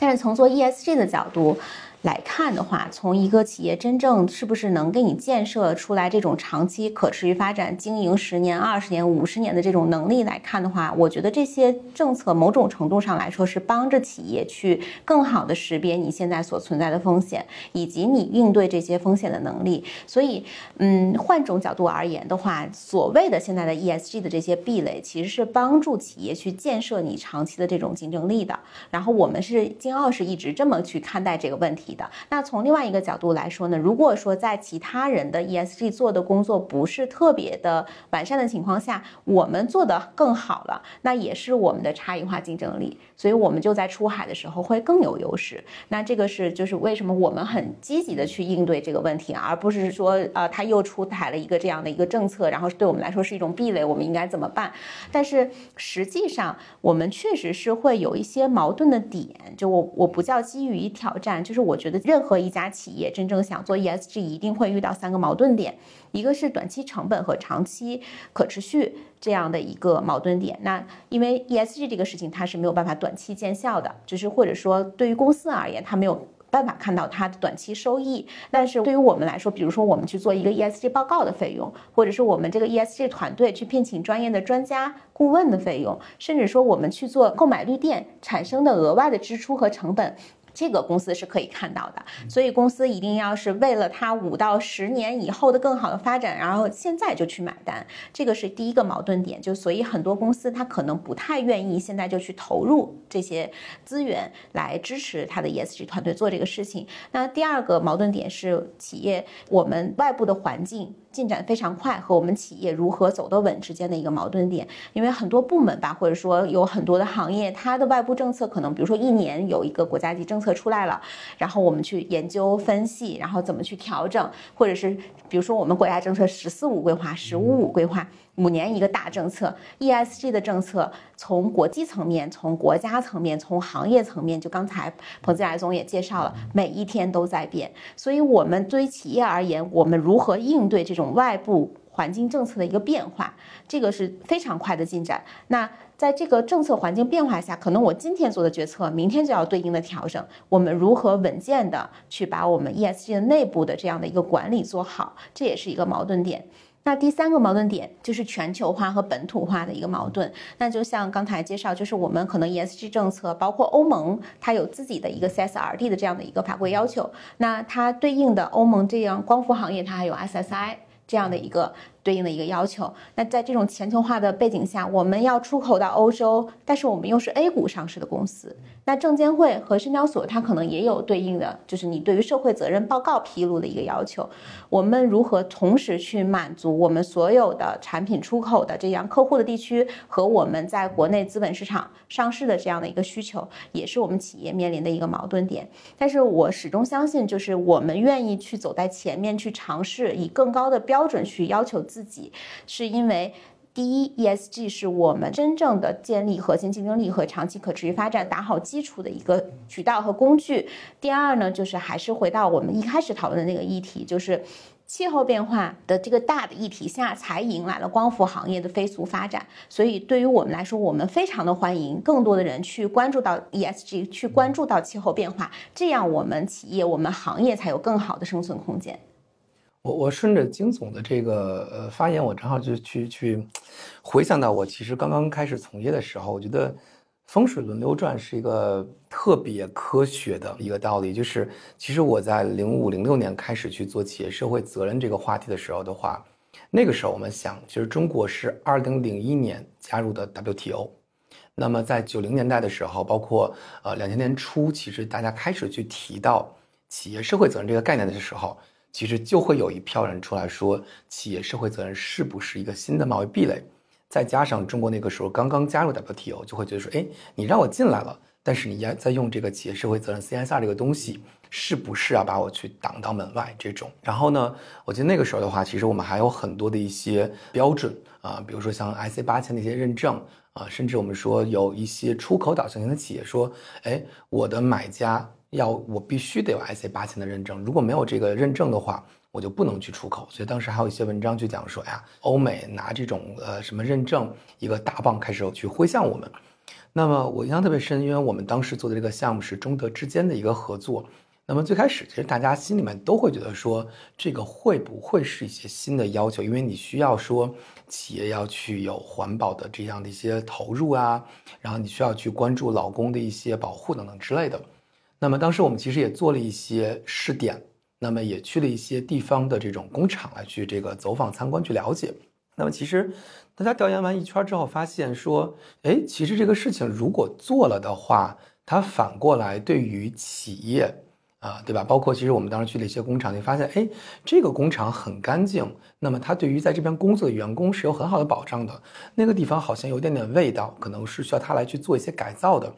但是从做 ESG 的角度，来看的话，从一个企业真正是不是能给你建设出来这种长期可持续发展、经营十年、二十年、五十年的这种能力来看的话，我觉得这些政策某种程度上来说是帮着企业去更好的识别你现在所存在的风险，以及你应对这些风险的能力。所以，嗯，换种角度而言的话，所谓的现在的 ESG 的这些壁垒，其实是帮助企业去建设你长期的这种竞争力的。然后我们是金奥是一直这么去看待这个问题的。那从另外一个角度来说呢，如果说在其他人的 ESG 做的工作不是特别的完善的情况下，我们做的更好了，那也是我们的差异化竞争力。所以我们就在出海的时候会更有优势。那这个是就是为什么我们很积极的去应对这个问题，而不是说呃他又出台了一个这样的一个政策，然后对我们来说是一种壁垒，我们应该怎么办？但是实际上我们确实是会有一些矛盾的点，就我我不叫基于挑战，就是我觉得任何一家企业真正想做 ESG，一定会遇到三个矛盾点，一个是短期成本和长期可持续这样的一个矛盾点。那因为 ESG 这个事情它是没有办法短期见效的，就是或者说对于公司而言，它没有。办法看到它的短期收益，但是对于我们来说，比如说我们去做一个 ESG 报告的费用，或者是我们这个 ESG 团队去聘请专业的专家顾问的费用，甚至说我们去做购买绿电产生的额外的支出和成本。这个公司是可以看到的，所以公司一定要是为了它五到十年以后的更好的发展，然后现在就去买单，这个是第一个矛盾点。就所以很多公司它可能不太愿意现在就去投入这些资源来支持它的 ESG 团队做这个事情。那第二个矛盾点是企业我们外部的环境。进展非常快，和我们企业如何走得稳之间的一个矛盾点，因为很多部门吧，或者说有很多的行业，它的外部政策可能，比如说一年有一个国家级政策出来了，然后我们去研究分析，然后怎么去调整，或者是比如说我们国家政策“十四五”规划、“十五五”规划。五年一个大政策，ESG 的政策从国际层面、从国家层面、从行业层面，就刚才彭继来总也介绍了，每一天都在变。所以，我们对于企业而言，我们如何应对这种外部环境政策的一个变化，这个是非常快的进展。那在这个政策环境变化下，可能我今天做的决策，明天就要对应的调整。我们如何稳健的去把我们 ESG 的内部的这样的一个管理做好，这也是一个矛盾点。那第三个矛盾点就是全球化和本土化的一个矛盾。那就像刚才介绍，就是我们可能 ESG 政策，包括欧盟，它有自己的一个 CSRD 的这样的一个法规要求。那它对应的欧盟这样光伏行业，它还有 SSI 这样的一个。对应的一个要求。那在这种全球化的背景下，我们要出口到欧洲，但是我们又是 A 股上市的公司。那证监会和深交所它可能也有对应的，就是你对于社会责任报告披露的一个要求。我们如何同时去满足我们所有的产品出口的这样客户的地区和我们在国内资本市场上市的这样的一个需求，也是我们企业面临的一个矛盾点。但是我始终相信，就是我们愿意去走在前面，去尝试以更高的标准去要求自。自己是因为，第一，ESG 是我们真正的建立核心竞争力和长期可持续发展打好基础的一个渠道和工具。第二呢，就是还是回到我们一开始讨论的那个议题，就是气候变化的这个大的议题下，才迎来了光伏行业的飞速发展。所以，对于我们来说，我们非常的欢迎更多的人去关注到 ESG，去关注到气候变化，这样我们企业、我们行业才有更好的生存空间。我我顺着金总的这个呃发言，我正好就去去回想到我其实刚刚开始从业的时候，我觉得风水轮流转是一个特别科学的一个道理。就是其实我在零五零六年开始去做企业社会责任这个话题的时候的话，那个时候我们想，其实中国是二零零一年加入的 WTO，那么在九零年代的时候，包括呃两千年初，其实大家开始去提到企业社会责任这个概念的时候。其实就会有一票人出来说，企业社会责任是不是一个新的贸易壁垒？再加上中国那个时候刚刚加入 WTO，就会觉得说，哎，你让我进来了，但是你要在用这个企业社会责任 CSR 这个东西，是不是要把我去挡到门外？这种。然后呢，我记得那个时候的话，其实我们还有很多的一些标准啊，比如说像 IC 八千的一些认证啊，甚至我们说有一些出口导向型的企业说，哎，我的买家。要我必须得有 IC 八千的认证，如果没有这个认证的话，我就不能去出口。所以当时还有一些文章去讲说呀，欧美拿这种呃什么认证，一个大棒开始去挥向我们。那么我印象特别深，因为我们当时做的这个项目是中德之间的一个合作。那么最开始其实大家心里面都会觉得说，这个会不会是一些新的要求？因为你需要说企业要去有环保的这样的一些投入啊，然后你需要去关注劳工的一些保护等等之类的。那么当时我们其实也做了一些试点，那么也去了一些地方的这种工厂来去这个走访参观去了解。那么其实大家调研完一圈之后，发现说，哎，其实这个事情如果做了的话，它反过来对于企业啊，对吧？包括其实我们当时去了一些工厂，就发现，哎，这个工厂很干净，那么它对于在这边工作的员工是有很好的保障的。那个地方好像有点点味道，可能是需要它来去做一些改造的。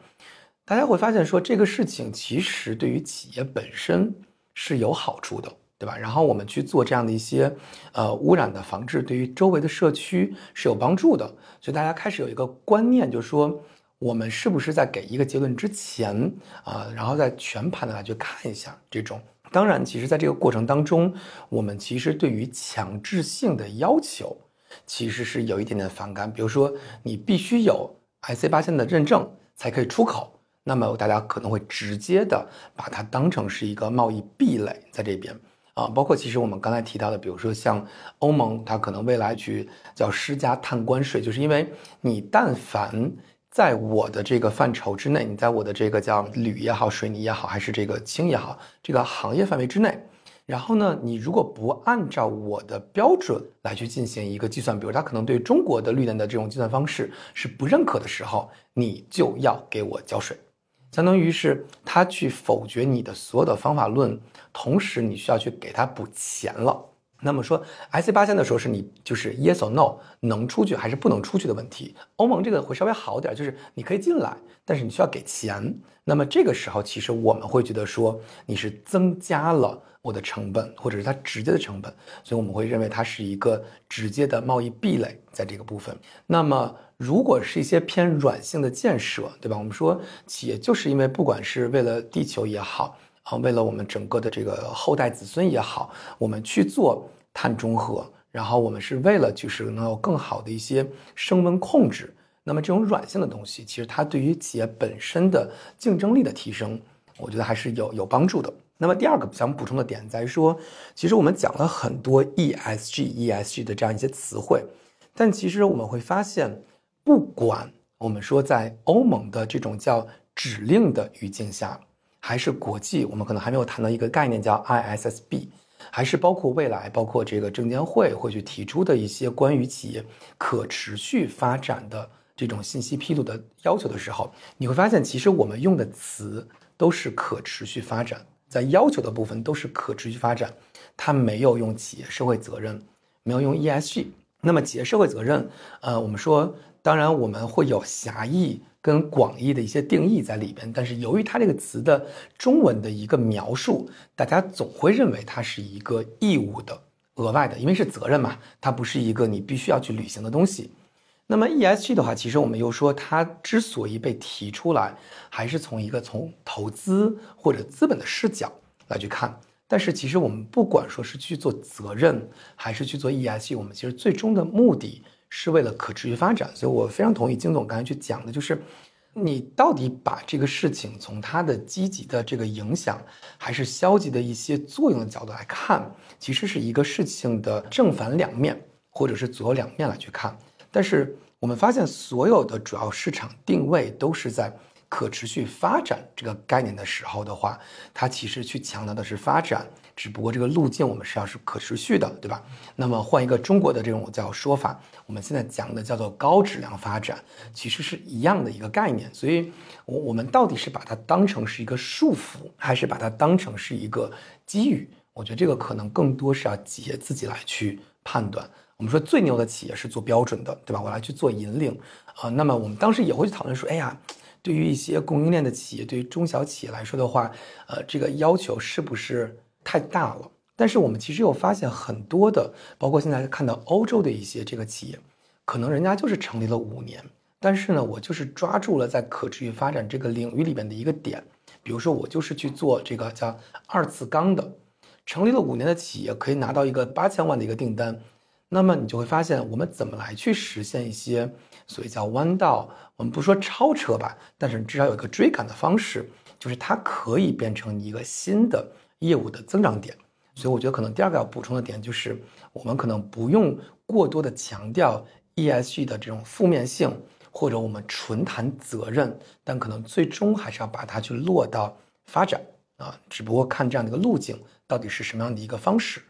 大家会发现，说这个事情其实对于企业本身是有好处的，对吧？然后我们去做这样的一些，呃，污染的防治，对于周围的社区是有帮助的。所以大家开始有一个观念，就是说，我们是不是在给一个结论之前啊，然后再全盘的来去看一下这种。当然，其实在这个过程当中，我们其实对于强制性的要求，其实是有一点点反感。比如说，你必须有 IC 八千的认证才可以出口。那么大家可能会直接的把它当成是一个贸易壁垒在这边啊，包括其实我们刚才提到的，比如说像欧盟，它可能未来去叫施加碳关税，就是因为你但凡在我的这个范畴之内，你在我的这个叫铝也好、水泥也好，还是这个氢也好，这个行业范围之内，然后呢，你如果不按照我的标准来去进行一个计算，比如它可能对中国的绿能的这种计算方式是不认可的时候，你就要给我交税。相当于是他去否决你的所有的方法论，同时你需要去给他补钱了。那么说，IC 八千的时候是你就是 yes or no 能出去还是不能出去的问题。欧盟这个会稍微好点，就是你可以进来，但是你需要给钱。那么这个时候，其实我们会觉得说你是增加了我的成本，或者是它直接的成本，所以我们会认为它是一个直接的贸易壁垒在这个部分。那么如果是一些偏软性的建设，对吧？我们说企业就是因为不管是为了地球也好。啊，为了我们整个的这个后代子孙也好，我们去做碳中和，然后我们是为了就是能有更好的一些升温控制。那么这种软性的东西，其实它对于企业本身的竞争力的提升，我觉得还是有有帮助的。那么第二个想补充的点在于说，其实我们讲了很多 ESG、ESG 的这样一些词汇，但其实我们会发现，不管我们说在欧盟的这种叫指令的语境下。还是国际，我们可能还没有谈到一个概念叫 ISSB，还是包括未来，包括这个证监会会去提出的一些关于企业可持续发展的这种信息披露的要求的时候，你会发现，其实我们用的词都是可持续发展，在要求的部分都是可持续发展，它没有用企业社会责任，没有用 ESG。那么企业社会责任，呃，我们说，当然我们会有狭义。跟广义的一些定义在里边，但是由于它这个词的中文的一个描述，大家总会认为它是一个义务的、额外的，因为是责任嘛，它不是一个你必须要去履行的东西。那么 ESG 的话，其实我们又说它之所以被提出来，还是从一个从投资或者资本的视角来去看。但是其实我们不管说是去做责任，还是去做 ESG，我们其实最终的目的。是为了可持续发展，所以我非常同意金总刚才去讲的，就是你到底把这个事情从它的积极的这个影响，还是消极的一些作用的角度来看，其实是一个事情的正反两面，或者是左右两面来去看。但是我们发现，所有的主要市场定位都是在可持续发展这个概念的时候的话，它其实去强调的是发展。只不过这个路径我们是要是可持续的，对吧？那么换一个中国的这种叫说法，我们现在讲的叫做高质量发展，其实是一样的一个概念。所以，我我们到底是把它当成是一个束缚，还是把它当成是一个机遇？我觉得这个可能更多是要企业自己来去判断。我们说最牛的企业是做标准的，对吧？我来去做引领啊。那么我们当时也会去讨论说，哎呀，对于一些供应链的企业，对于中小企业来说的话，呃，这个要求是不是？太大了，但是我们其实又发现很多的，包括现在看到欧洲的一些这个企业，可能人家就是成立了五年，但是呢，我就是抓住了在可持续发展这个领域里边的一个点，比如说我就是去做这个叫二次钢的，成立了五年的企业可以拿到一个八千万的一个订单，那么你就会发现我们怎么来去实现一些所谓叫弯道，我们不说超车吧，但是至少有一个追赶的方式，就是它可以变成一个新的。业务的增长点，所以我觉得可能第二个要补充的点就是，我们可能不用过多的强调 ESG 的这种负面性，或者我们纯谈责任，但可能最终还是要把它去落到发展啊，只不过看这样的一个路径到底是什么样的一个方式。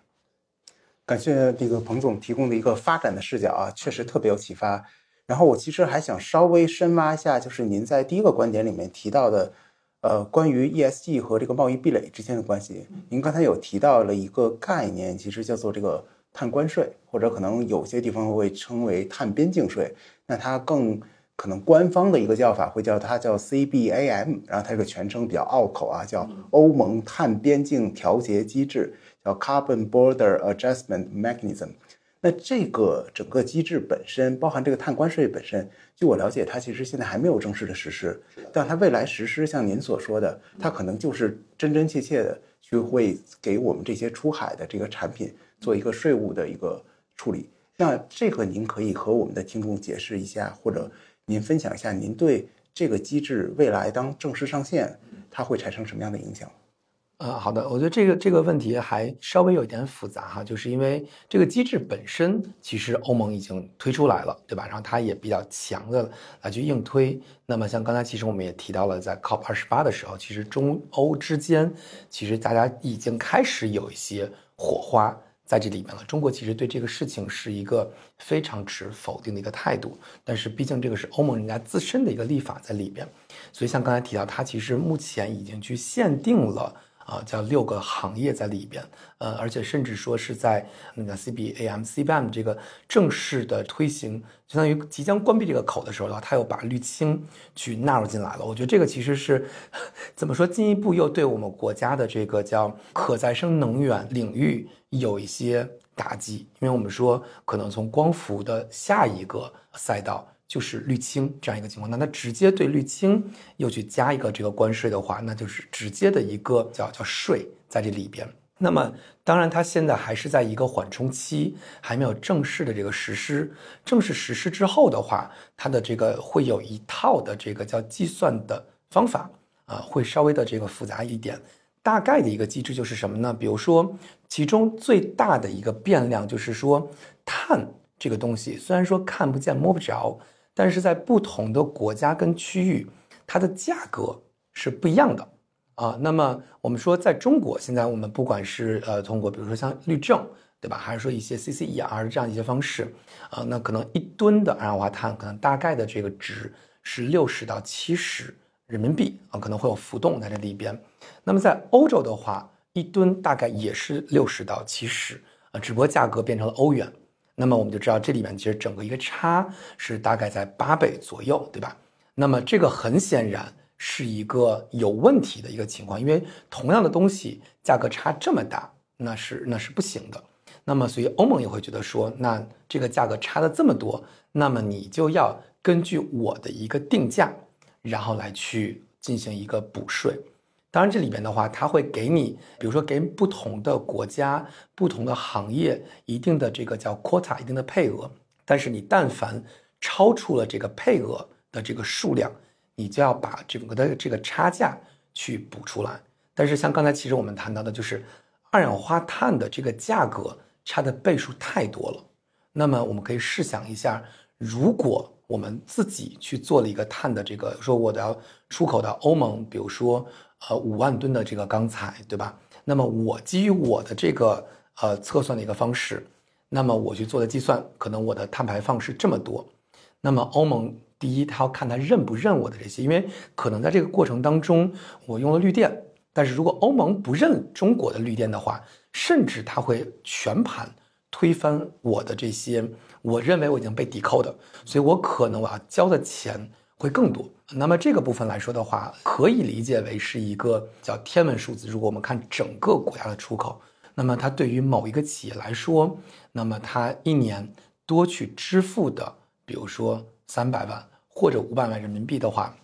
感谢这个彭总提供的一个发展的视角啊，确实特别有启发。然后我其实还想稍微深挖一下，就是您在第一个观点里面提到的。呃，关于 ESG 和这个贸易壁垒之间的关系，您刚才有提到了一个概念，其实叫做这个碳关税，或者可能有些地方会称为碳边境税。那它更可能官方的一个叫法会叫它叫 CBAM，然后它这个全称比较拗口啊，叫欧盟碳边境调节机制，叫 Carbon Border Adjustment Mechanism。那这个整个机制本身，包含这个碳关税本身，据我了解，它其实现在还没有正式的实施。但它未来实施，像您所说的，它可能就是真真切切的去会给我们这些出海的这个产品做一个税务的一个处理。那这个您可以和我们的听众解释一下，或者您分享一下您对这个机制未来当正式上线，它会产生什么样的影响？呃，好的，我觉得这个这个问题还稍微有一点复杂哈，就是因为这个机制本身其实欧盟已经推出来了，对吧？然后它也比较强的来去硬推。那么像刚才其实我们也提到了，在 COP 二十八的时候，其实中欧之间其实大家已经开始有一些火花在这里面了。中国其实对这个事情是一个非常持否定的一个态度，但是毕竟这个是欧盟人家自身的一个立法在里边，所以像刚才提到，它其实目前已经去限定了。啊，叫六个行业在里边，呃，而且甚至说是在那个 CBAM、CBAM 这个正式的推行，相当于即将关闭这个口的时候的话，它又把氯氢去纳入进来了。我觉得这个其实是 怎么说，进一步又对我们国家的这个叫可再生能源领域有一些打击，因为我们说可能从光伏的下一个赛道。就是氯氢这样一个情况，那它直接对氯氢又去加一个这个关税的话，那就是直接的一个叫叫税在这里边。那么当然，它现在还是在一个缓冲期，还没有正式的这个实施。正式实施之后的话，它的这个会有一套的这个叫计算的方法啊，会稍微的这个复杂一点。大概的一个机制就是什么呢？比如说，其中最大的一个变量就是说，碳这个东西虽然说看不见摸不着。但是在不同的国家跟区域，它的价格是不一样的啊。那么我们说，在中国现在我们不管是呃通过比如说像绿证，对吧，还是说一些 CCER 这样一些方式啊，那可能一吨的二氧化碳可能大概的这个值是六十到七十人民币啊，可能会有浮动在这里边。那么在欧洲的话，一吨大概也是六十到七十啊，只不过价格变成了欧元。那么我们就知道这里面其实整个一个差是大概在八倍左右，对吧？那么这个很显然是一个有问题的一个情况，因为同样的东西价格差这么大，那是那是不行的。那么所以欧盟也会觉得说，那这个价格差的这么多，那么你就要根据我的一个定价，然后来去进行一个补税。当然，这里面的话，它会给你，比如说给不同的国家、不同的行业一定的这个叫 quota，一定的配额。但是你但凡超出了这个配额的这个数量，你就要把整个的这个差价去补出来。但是像刚才其实我们谈到的，就是二氧化碳的这个价格差的倍数太多了。那么我们可以试想一下，如果我们自己去做了一个碳的这个，说我的要出口到欧盟，比如说。呃，五万吨的这个钢材，对吧？那么我基于我的这个呃测算的一个方式，那么我去做的计算，可能我的碳排放是这么多。那么欧盟第一，他要看他认不认我的这些，因为可能在这个过程当中，我用了绿电，但是如果欧盟不认中国的绿电的话，甚至他会全盘推翻我的这些，我认为我已经被抵扣的，所以我可能我要交的钱。会更多。那么这个部分来说的话，可以理解为是一个叫天文数字。如果我们看整个国家的出口，那么它对于某一个企业来说，那么它一年多去支付的，比如说三百万或者五百万人民币的话，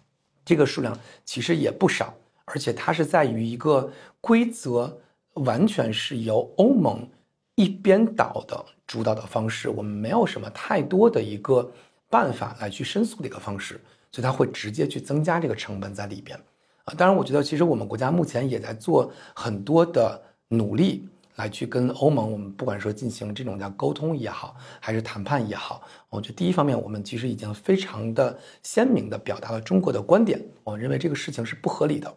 这个数量其实也不少。而且它是在于一个规则完全是由欧盟一边倒的主导的方式，我们没有什么太多的一个办法来去申诉的一个方式。所以它会直接去增加这个成本在里边，啊，当然我觉得其实我们国家目前也在做很多的努力来去跟欧盟，我们不管说进行这种叫沟通也好，还是谈判也好，我觉得第一方面我们其实已经非常的鲜明的表达了中国的观点，我认为这个事情是不合理的。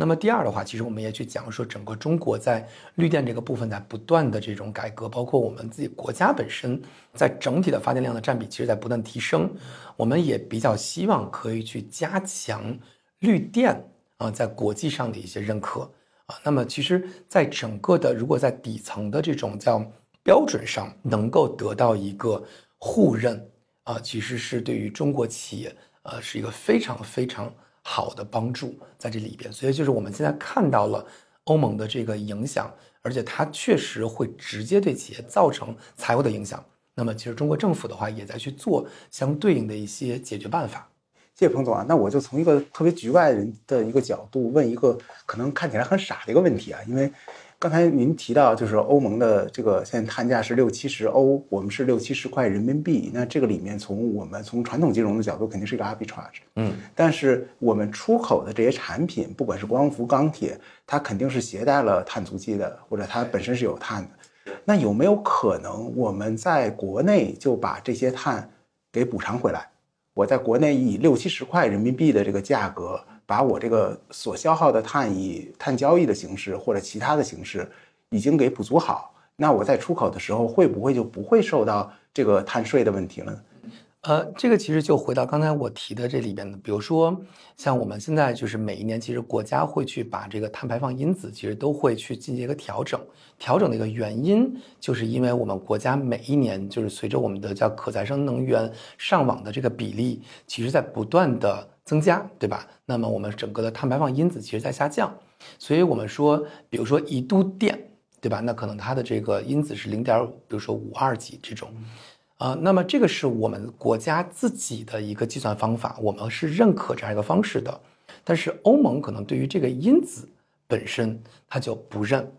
那么第二的话，其实我们也去讲说，整个中国在绿电这个部分在不断的这种改革，包括我们自己国家本身在整体的发电量的占比，其实在不断提升。我们也比较希望可以去加强绿电啊，在国际上的一些认可啊。那么其实，在整个的如果在底层的这种叫标准上能够得到一个互认啊，其实是对于中国企业呃是一个非常非常。好的帮助在这里边，所以就是我们现在看到了欧盟的这个影响，而且它确实会直接对企业造成财务的影响。那么，其实中国政府的话也在去做相对应的一些解决办法。谢谢彭总啊，那我就从一个特别局外人的一个角度问一个可能看起来很傻的一个问题啊，因为。刚才您提到，就是欧盟的这个现在碳价是六七十欧，我们是六七十块人民币。那这个里面，从我们从传统金融的角度，肯定是一个 arbitrage。嗯，但是我们出口的这些产品，不管是光伏、钢铁，它肯定是携带了碳足迹的，或者它本身是有碳的。那有没有可能，我们在国内就把这些碳给补偿回来？我在国内以六七十块人民币的这个价格。把我这个所消耗的碳以碳交易的形式或者其他的形式已经给补足好，那我在出口的时候会不会就不会受到这个碳税的问题了呢？呃，这个其实就回到刚才我提的这里边的，比如说像我们现在就是每一年，其实国家会去把这个碳排放因子，其实都会去进行一个调整。调整的一个原因，就是因为我们国家每一年就是随着我们的叫可再生能源上网的这个比例，其实在不断的增加，对吧？那么我们整个的碳排放因子其实在下降，所以我们说，比如说一度电，对吧？那可能它的这个因子是零点，比如说五二级这种。啊，那么这个是我们国家自己的一个计算方法，我们是认可这样一个方式的。但是欧盟可能对于这个因子本身它就不认。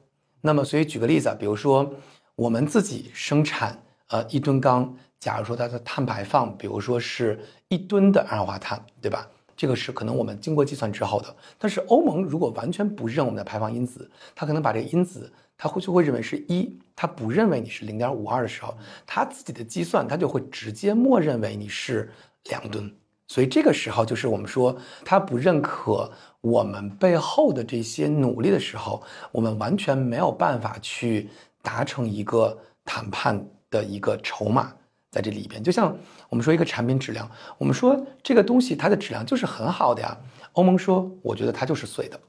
那么，所以举个例子啊，比如说我们自己生产呃一吨钢，假如说它的碳排放，比如说是一吨的二氧化碳，对吧？这个是可能我们经过计算之后的。但是欧盟如果完全不认我们的排放因子，它可能把这个因子。他会就会认为是一，他不认为你是零点五二的时候，他自己的计算他就会直接默认为你是两吨，所以这个时候就是我们说他不认可我们背后的这些努力的时候，我们完全没有办法去达成一个谈判的一个筹码在这里边。就像我们说一个产品质量，我们说这个东西它的质量就是很好的呀，欧盟说我觉得它就是碎的。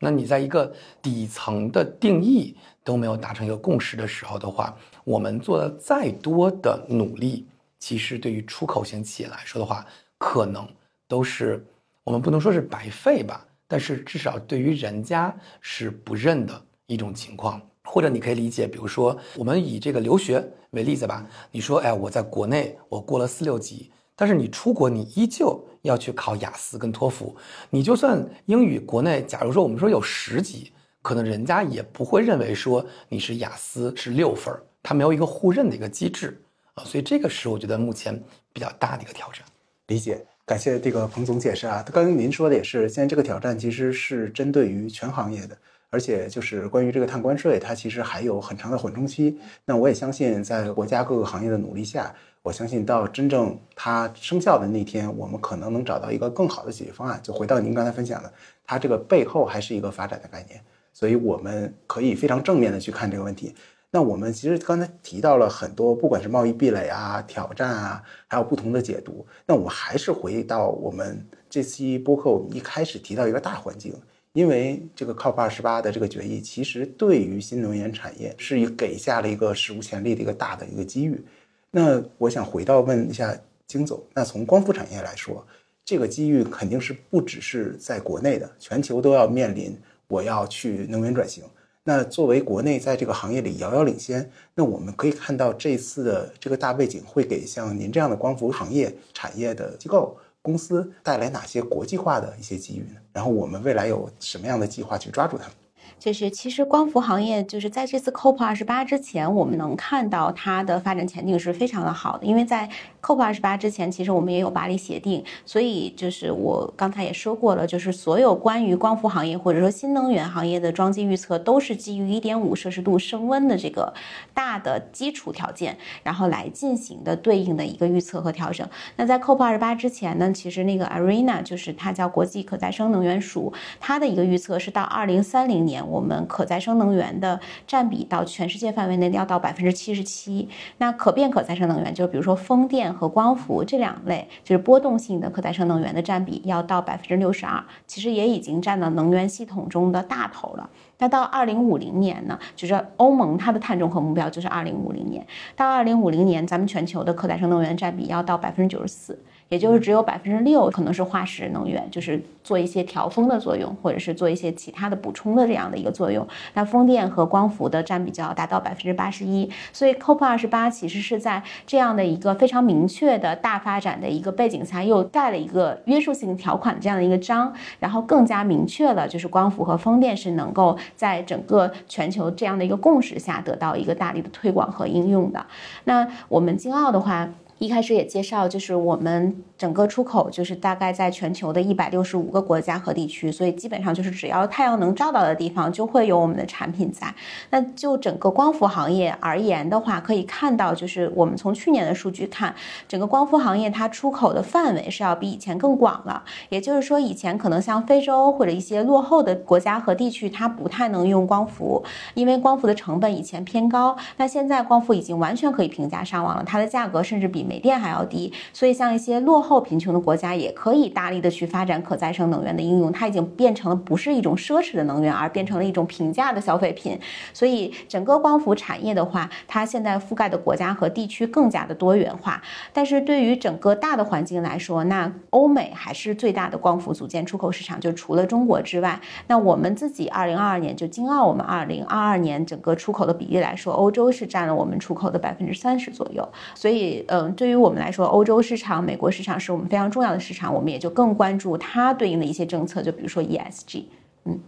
那你在一个底层的定义都没有达成一个共识的时候的话，我们做的再多的努力，其实对于出口型企业来说的话，可能都是我们不能说是白费吧，但是至少对于人家是不认的一种情况。或者你可以理解，比如说我们以这个留学为例子吧，你说，哎，我在国内我过了四六级。但是你出国，你依旧要去考雅思跟托福。你就算英语国内，假如说我们说有十级，可能人家也不会认为说你是雅思是六分，他没有一个互认的一个机制啊。所以这个是我觉得目前比较大的一个挑战。理解，感谢这个彭总解释啊。刚刚您说的也是，现在这个挑战其实是针对于全行业的，而且就是关于这个碳关税，它其实还有很长的缓冲期。那我也相信，在国家各个行业的努力下。我相信到真正它生效的那天，我们可能能找到一个更好的解决方案。就回到您刚才分享的，它这个背后还是一个发展的概念，所以我们可以非常正面的去看这个问题。那我们其实刚才提到了很多，不管是贸易壁垒啊、挑战啊，还有不同的解读。那我们还是回到我们这期播客，我们一开始提到一个大环境，因为这个 COP 二十八的这个决议，其实对于新能源产业是给下了一个史无前例的一个大的一个机遇。那我想回到问一下金总，那从光伏产业来说，这个机遇肯定是不只是在国内的，全球都要面临我要去能源转型。那作为国内在这个行业里遥遥领先，那我们可以看到这次的这个大背景会给像您这样的光伏行业产业的机构公司带来哪些国际化的一些机遇呢？然后我们未来有什么样的计划去抓住它们？就是其实光伏行业就是在这次 COP 二十八之前，我们能看到它的发展前景是非常的好的。因为在 COP 二十八之前，其实我们也有巴黎协定，所以就是我刚才也说过了，就是所有关于光伏行业或者说新能源行业的装机预测，都是基于一点五摄氏度升温的这个大的基础条件，然后来进行的对应的一个预测和调整。那在 COP 二十八之前呢，其实那个 ARENA 就是它叫国际可再生能源署，它的一个预测是到二零三零年。我们可再生能源的占比到全世界范围内要到百分之七十七，那可变可再生能源，就是比如说风电和光伏这两类，就是波动性的可再生能源的占比要到百分之六十二，其实也已经占到能源系统中的大头了。那到二零五零年呢，就是欧盟它的碳中和目标就是二零五零年，到二零五零年，咱们全球的可再生能源占比要到百分之九十四。也就是只有百分之六可能是化石能源，就是做一些调峰的作用，或者是做一些其他的补充的这样的一个作用。那风电和光伏的占比就要达到百分之八十一。所以 COP 二十八其实是在这样的一个非常明确的大发展的一个背景下，又带了一个约束性条款这样的一个章，然后更加明确了就是光伏和风电是能够在整个全球这样的一个共识下得到一个大力的推广和应用的。那我们京澳的话。一开始也介绍，就是我们整个出口就是大概在全球的一百六十五个国家和地区，所以基本上就是只要太阳能照到的地方，就会有我们的产品在。那就整个光伏行业而言的话，可以看到，就是我们从去年的数据看，整个光伏行业它出口的范围是要比以前更广了。也就是说，以前可能像非洲或者一些落后的国家和地区，它不太能用光伏，因为光伏的成本以前偏高。那现在光伏已经完全可以平价上网了，它的价格甚至比。煤电还要低。所以像一些落后贫穷的国家，也可以大力的去发展可再生能源的应用。它已经变成了不是一种奢侈的能源，而变成了一种平价的消费品。所以整个光伏产业的话，它现在覆盖的国家和地区更加的多元化。但是对于整个大的环境来说，那欧美还是最大的光伏组件出口市场，就除了中国之外，那我们自己二零二二年就京澳，我们二零二二年整个出口的比例来说，欧洲是占了我们出口的百分之三十左右。所以，嗯，对于我们来说，欧洲市场、美国市场是我们非常重要的市场，我们也就更关注它对应的一些政策，就比如说 ESG，嗯。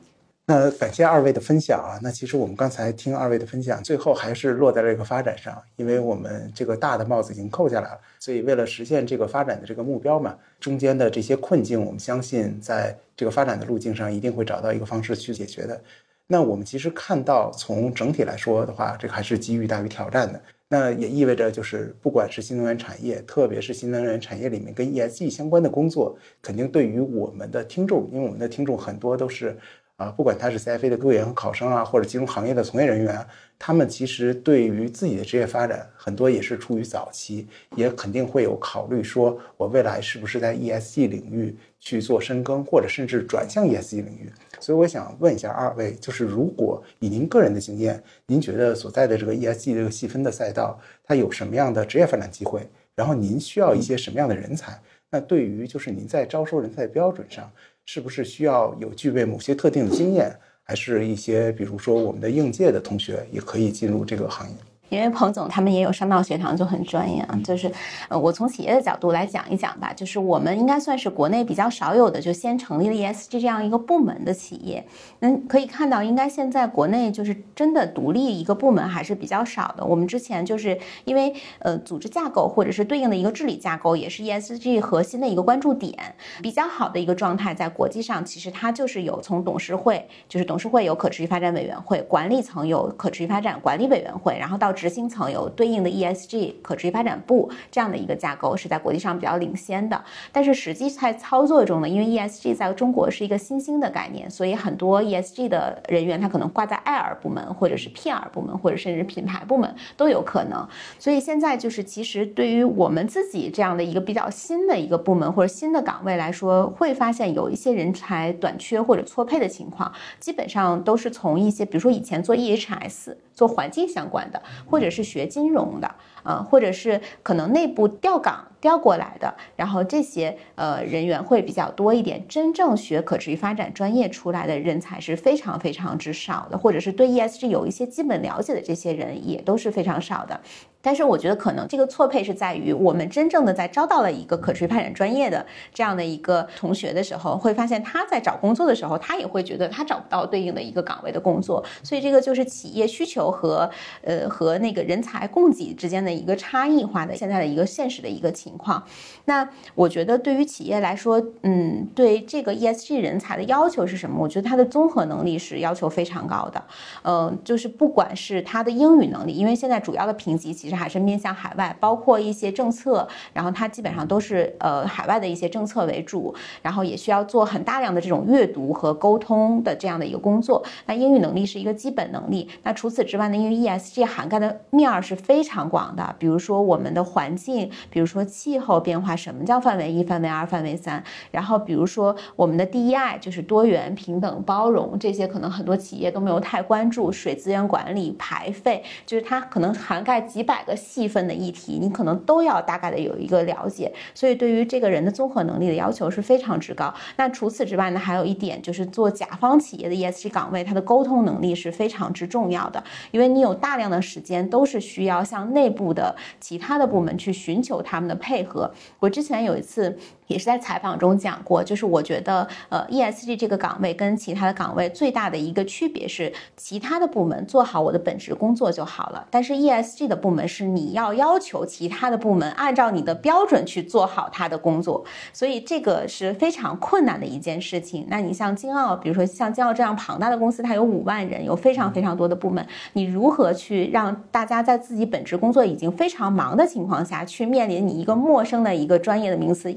那感谢二位的分享啊。那其实我们刚才听二位的分享，最后还是落在了这个发展上，因为我们这个大的帽子已经扣下来了。所以为了实现这个发展的这个目标嘛，中间的这些困境，我们相信在这个发展的路径上一定会找到一个方式去解决的。那我们其实看到，从整体来说的话，这个还是机遇大于挑战的。那也意味着，就是不管是新能源产业，特别是新能源产业里面跟 ESG 相关的工作，肯定对于我们的听众，因为我们的听众很多都是。啊，不管他是 CFA 的科研和考生啊，或者金融行业的从业人员，他们其实对于自己的职业发展，很多也是处于早期，也肯定会有考虑，说我未来是不是在 ESG 领域去做深耕，或者甚至转向 ESG 领域。所以我想问一下二位，就是如果以您个人的经验，您觉得所在的这个 ESG 这个细分的赛道，它有什么样的职业发展机会？然后您需要一些什么样的人才？那对于就是您在招收人才的标准上。是不是需要有具备某些特定的经验，还是一些比如说我们的应届的同学也可以进入这个行业？因为彭总他们也有商道学堂，就很专业啊。就是，呃，我从企业的角度来讲一讲吧。就是我们应该算是国内比较少有的，就先成立了 ESG 这样一个部门的企业。嗯，可以看到，应该现在国内就是真的独立一个部门还是比较少的。我们之前就是因为呃组织架构或者是对应的一个治理架构，也是 ESG 核心的一个关注点。比较好的一个状态，在国际上其实它就是有从董事会，就是董事会有可持续发展委员会，管理层有可持续发展管理委员会，然后到执行层有对应的 ESG 可持续发展部这样的一个架构，是在国际上比较领先的。但是实际在操作中呢，因为 ESG 在中国是一个新兴的概念，所以很多 ESG 的人员他可能挂在 IR 部门，或者是 PR 部门，或者甚至品牌部门都有可能。所以现在就是其实对于我们自己这样的一个比较新的一个部门或者新的岗位来说，会发现有一些人才短缺或者错配的情况，基本上都是从一些比如说以前做 EHS 做环境相关的，或者是学金融的，呃，或者是可能内部调岗调过来的，然后这些呃人员会比较多一点。真正学可持续发展专业出来的人才是非常非常之少的，或者是对 ESG 有一些基本了解的这些人也都是非常少的。但是我觉得可能这个错配是在于我们真正的在招到了一个可持续发展专业的这样的一个同学的时候，会发现他在找工作的时候，他也会觉得他找不到对应的一个岗位的工作。所以这个就是企业需求和呃和那个人才供给之间的一个差异化的现在的一个现实的一个情况。那我觉得对于企业来说，嗯，对这个 ESG 人才的要求是什么？我觉得他的综合能力是要求非常高的。嗯，就是不管是他的英语能力，因为现在主要的评级其实。还是面向海外，包括一些政策，然后它基本上都是呃海外的一些政策为主，然后也需要做很大量的这种阅读和沟通的这样的一个工作。那英语能力是一个基本能力。那除此之外呢，因为 ESG 涵盖的面儿是非常广的，比如说我们的环境，比如说气候变化，什么叫范围一、范围二、范围三？然后比如说我们的 DEI 就是多元、平等、包容，这些可能很多企业都没有太关注。水资源管理、排废，就是它可能涵盖几百。个细分的议题，你可能都要大概的有一个了解，所以对于这个人的综合能力的要求是非常之高。那除此之外呢，还有一点就是做甲方企业的 ESG 岗位，它的沟通能力是非常之重要的，因为你有大量的时间都是需要向内部的其他的部门去寻求他们的配合。我之前有一次。也是在采访中讲过，就是我觉得，呃，ESG 这个岗位跟其他的岗位最大的一个区别是，其他的部门做好我的本职工作就好了，但是 ESG 的部门是你要要求其他的部门按照你的标准去做好他的工作，所以这个是非常困难的一件事情。那你像金奥，比如说像金奥这样庞大的公司，它有五万人，有非常非常多的部门，你如何去让大家在自己本职工作已经非常忙的情况下去面临你一个陌生的一个专业的名词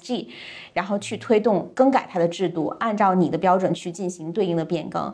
g 然后去推动更改它的制度，按照你的标准去进行对应的变更。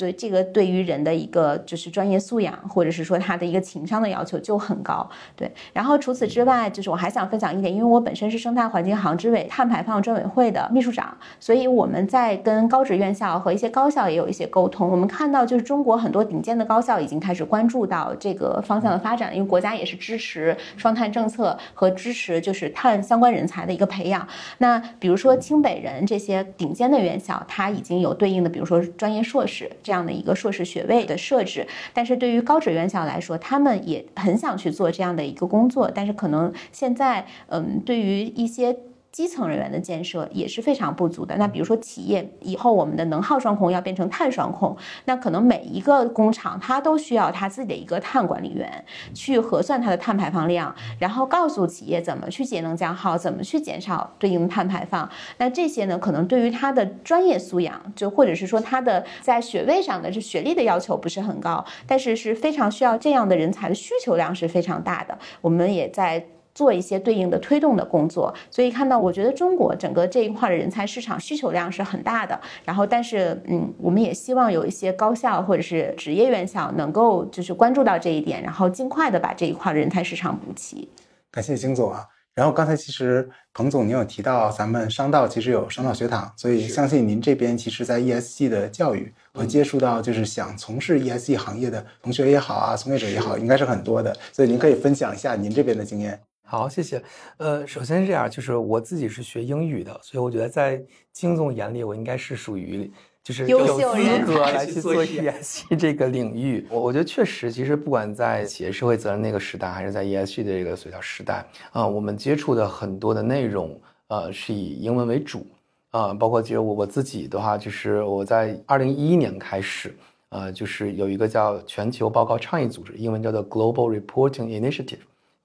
所以这个对于人的一个就是专业素养，或者是说他的一个情商的要求就很高。对，然后除此之外，就是我还想分享一点，因为我本身是生态环境行执委碳排放专委会的秘书长，所以我们在跟高职院校和一些高校也有一些沟通。我们看到就是中国很多顶尖的高校已经开始关注到这个方向的发展，因为国家也是支持双碳政策和支持就是碳相关人才的一个培养。那比如说清北人这些顶尖的院校，它已经有对应的，比如说专业硕士。这样的一个硕士学位的设置，但是对于高职院校来说，他们也很想去做这样的一个工作，但是可能现在，嗯，对于一些。基层人员的建设也是非常不足的。那比如说企业以后我们的能耗双控要变成碳双控，那可能每一个工厂它都需要它自己的一个碳管理员去核算它的碳排放量，然后告诉企业怎么去节能降耗，怎么去减少对应的碳排放。那这些呢，可能对于他的专业素养，就或者是说他的在学位上的这学历的要求不是很高，但是是非常需要这样的人才的需求量是非常大的。我们也在。做一些对应的推动的工作，所以看到，我觉得中国整个这一块的人才市场需求量是很大的。然后，但是，嗯，我们也希望有一些高校或者是职业院校能够就是关注到这一点，然后尽快的把这一块的人才市场补齐。感谢金总啊。然后刚才其实彭总您有提到咱们商道其实有商道学堂，所以相信您这边其实，在 ESG 的教育和接触到就是想从事 ESG 行业的同学也好啊，从业者也好，应该是很多的。所以您可以分享一下您这边的经验。好，谢谢。呃，首先是这样，就是我自己是学英语的，所以我觉得在金总眼里，我应该是属于就是优秀人才来去做 ESG 这个领域。我我觉得确实，其实不管在企业社会责任那个时代，还是在 ESG 的这个所叫时代啊，我们接触的很多的内容，呃，是以英文为主啊。包括其实我我自己的话，就是我在二零一一年开始，呃，就是有一个叫全球报告倡议组织，英文叫做 Global Reporting Initiative。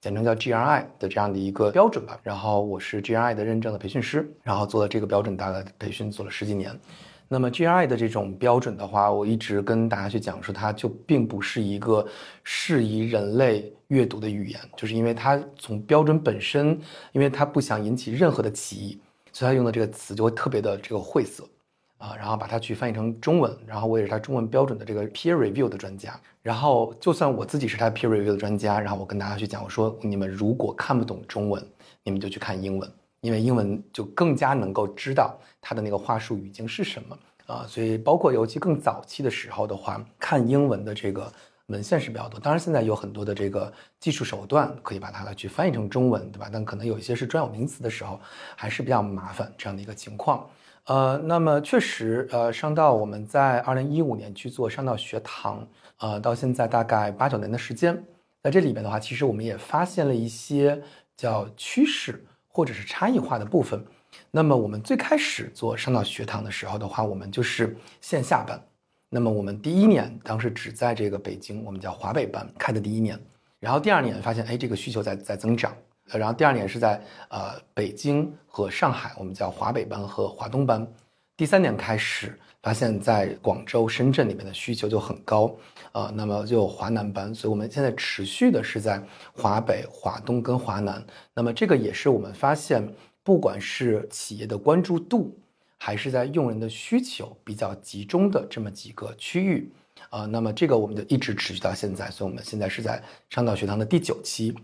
简称叫 GRI 的这样的一个标准吧，然后我是 GRI 的认证的培训师，然后做了这个标准大概培训做了十几年。那么 GRI 的这种标准的话，我一直跟大家去讲说，它就并不是一个适宜人类阅读的语言，就是因为它从标准本身，因为它不想引起任何的歧义，所以它用的这个词就会特别的这个晦涩。啊，然后把它去翻译成中文，然后我也是他中文标准的这个 peer review 的专家。然后就算我自己是他 peer review 的专家，然后我跟大家去讲，我说你们如果看不懂中文，你们就去看英文，因为英文就更加能够知道它的那个话术语境是什么啊。所以包括尤其更早期的时候的话，看英文的这个文献是比较多。当然现在有很多的这个技术手段可以把它来去翻译成中文，对吧？但可能有一些是专有名词的时候，还是比较麻烦这样的一个情况。呃，那么确实，呃，商道我们在二零一五年去做商道学堂，呃，到现在大概八九年的时间，在这里边的话，其实我们也发现了一些叫趋势或者是差异化的部分。那么我们最开始做商道学堂的时候的话，我们就是线下班。那么我们第一年当时只在这个北京，我们叫华北班开的第一年，然后第二年发现，哎，这个需求在在增长。呃，然后第二年是在呃北京和上海，我们叫华北班和华东班。第三年开始发现，在广州、深圳里面的需求就很高，呃，那么就华南班。所以我们现在持续的是在华北、华东跟华南。那么这个也是我们发现，不管是企业的关注度，还是在用人的需求比较集中的这么几个区域，啊，那么这个我们就一直持续到现在。所以我们现在是在商道学堂的第九期。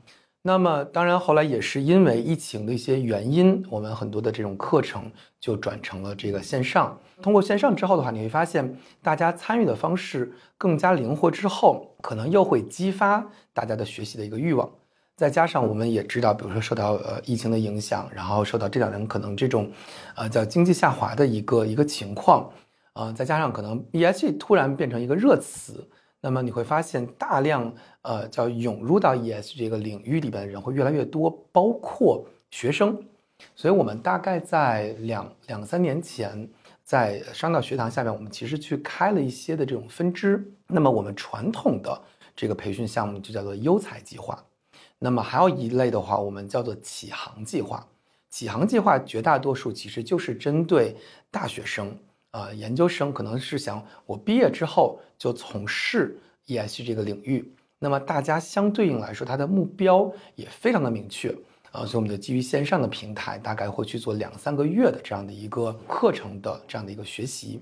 那么，当然，后来也是因为疫情的一些原因，我们很多的这种课程就转成了这个线上。通过线上之后的话，你会发现大家参与的方式更加灵活，之后可能又会激发大家的学习的一个欲望。再加上我们也知道，比如说受到呃疫情的影响，然后受到这两年可能这种，呃叫经济下滑的一个一个情况，呃，再加上可能 ESG 突然变成一个热词。那么你会发现，大量呃叫涌入到 ES 这个领域里边的人会越来越多，包括学生。所以我们大概在两两三年前，在商道学堂下面，我们其实去开了一些的这种分支。那么我们传统的这个培训项目就叫做优才计划。那么还有一类的话，我们叫做启航计划。启航计划绝大多数其实就是针对大学生。呃，研究生可能是想我毕业之后就从事 ESG 这个领域，那么大家相对应来说，他的目标也非常的明确呃，所以我们的基于线上的平台，大概会去做两三个月的这样的一个课程的这样的一个学习。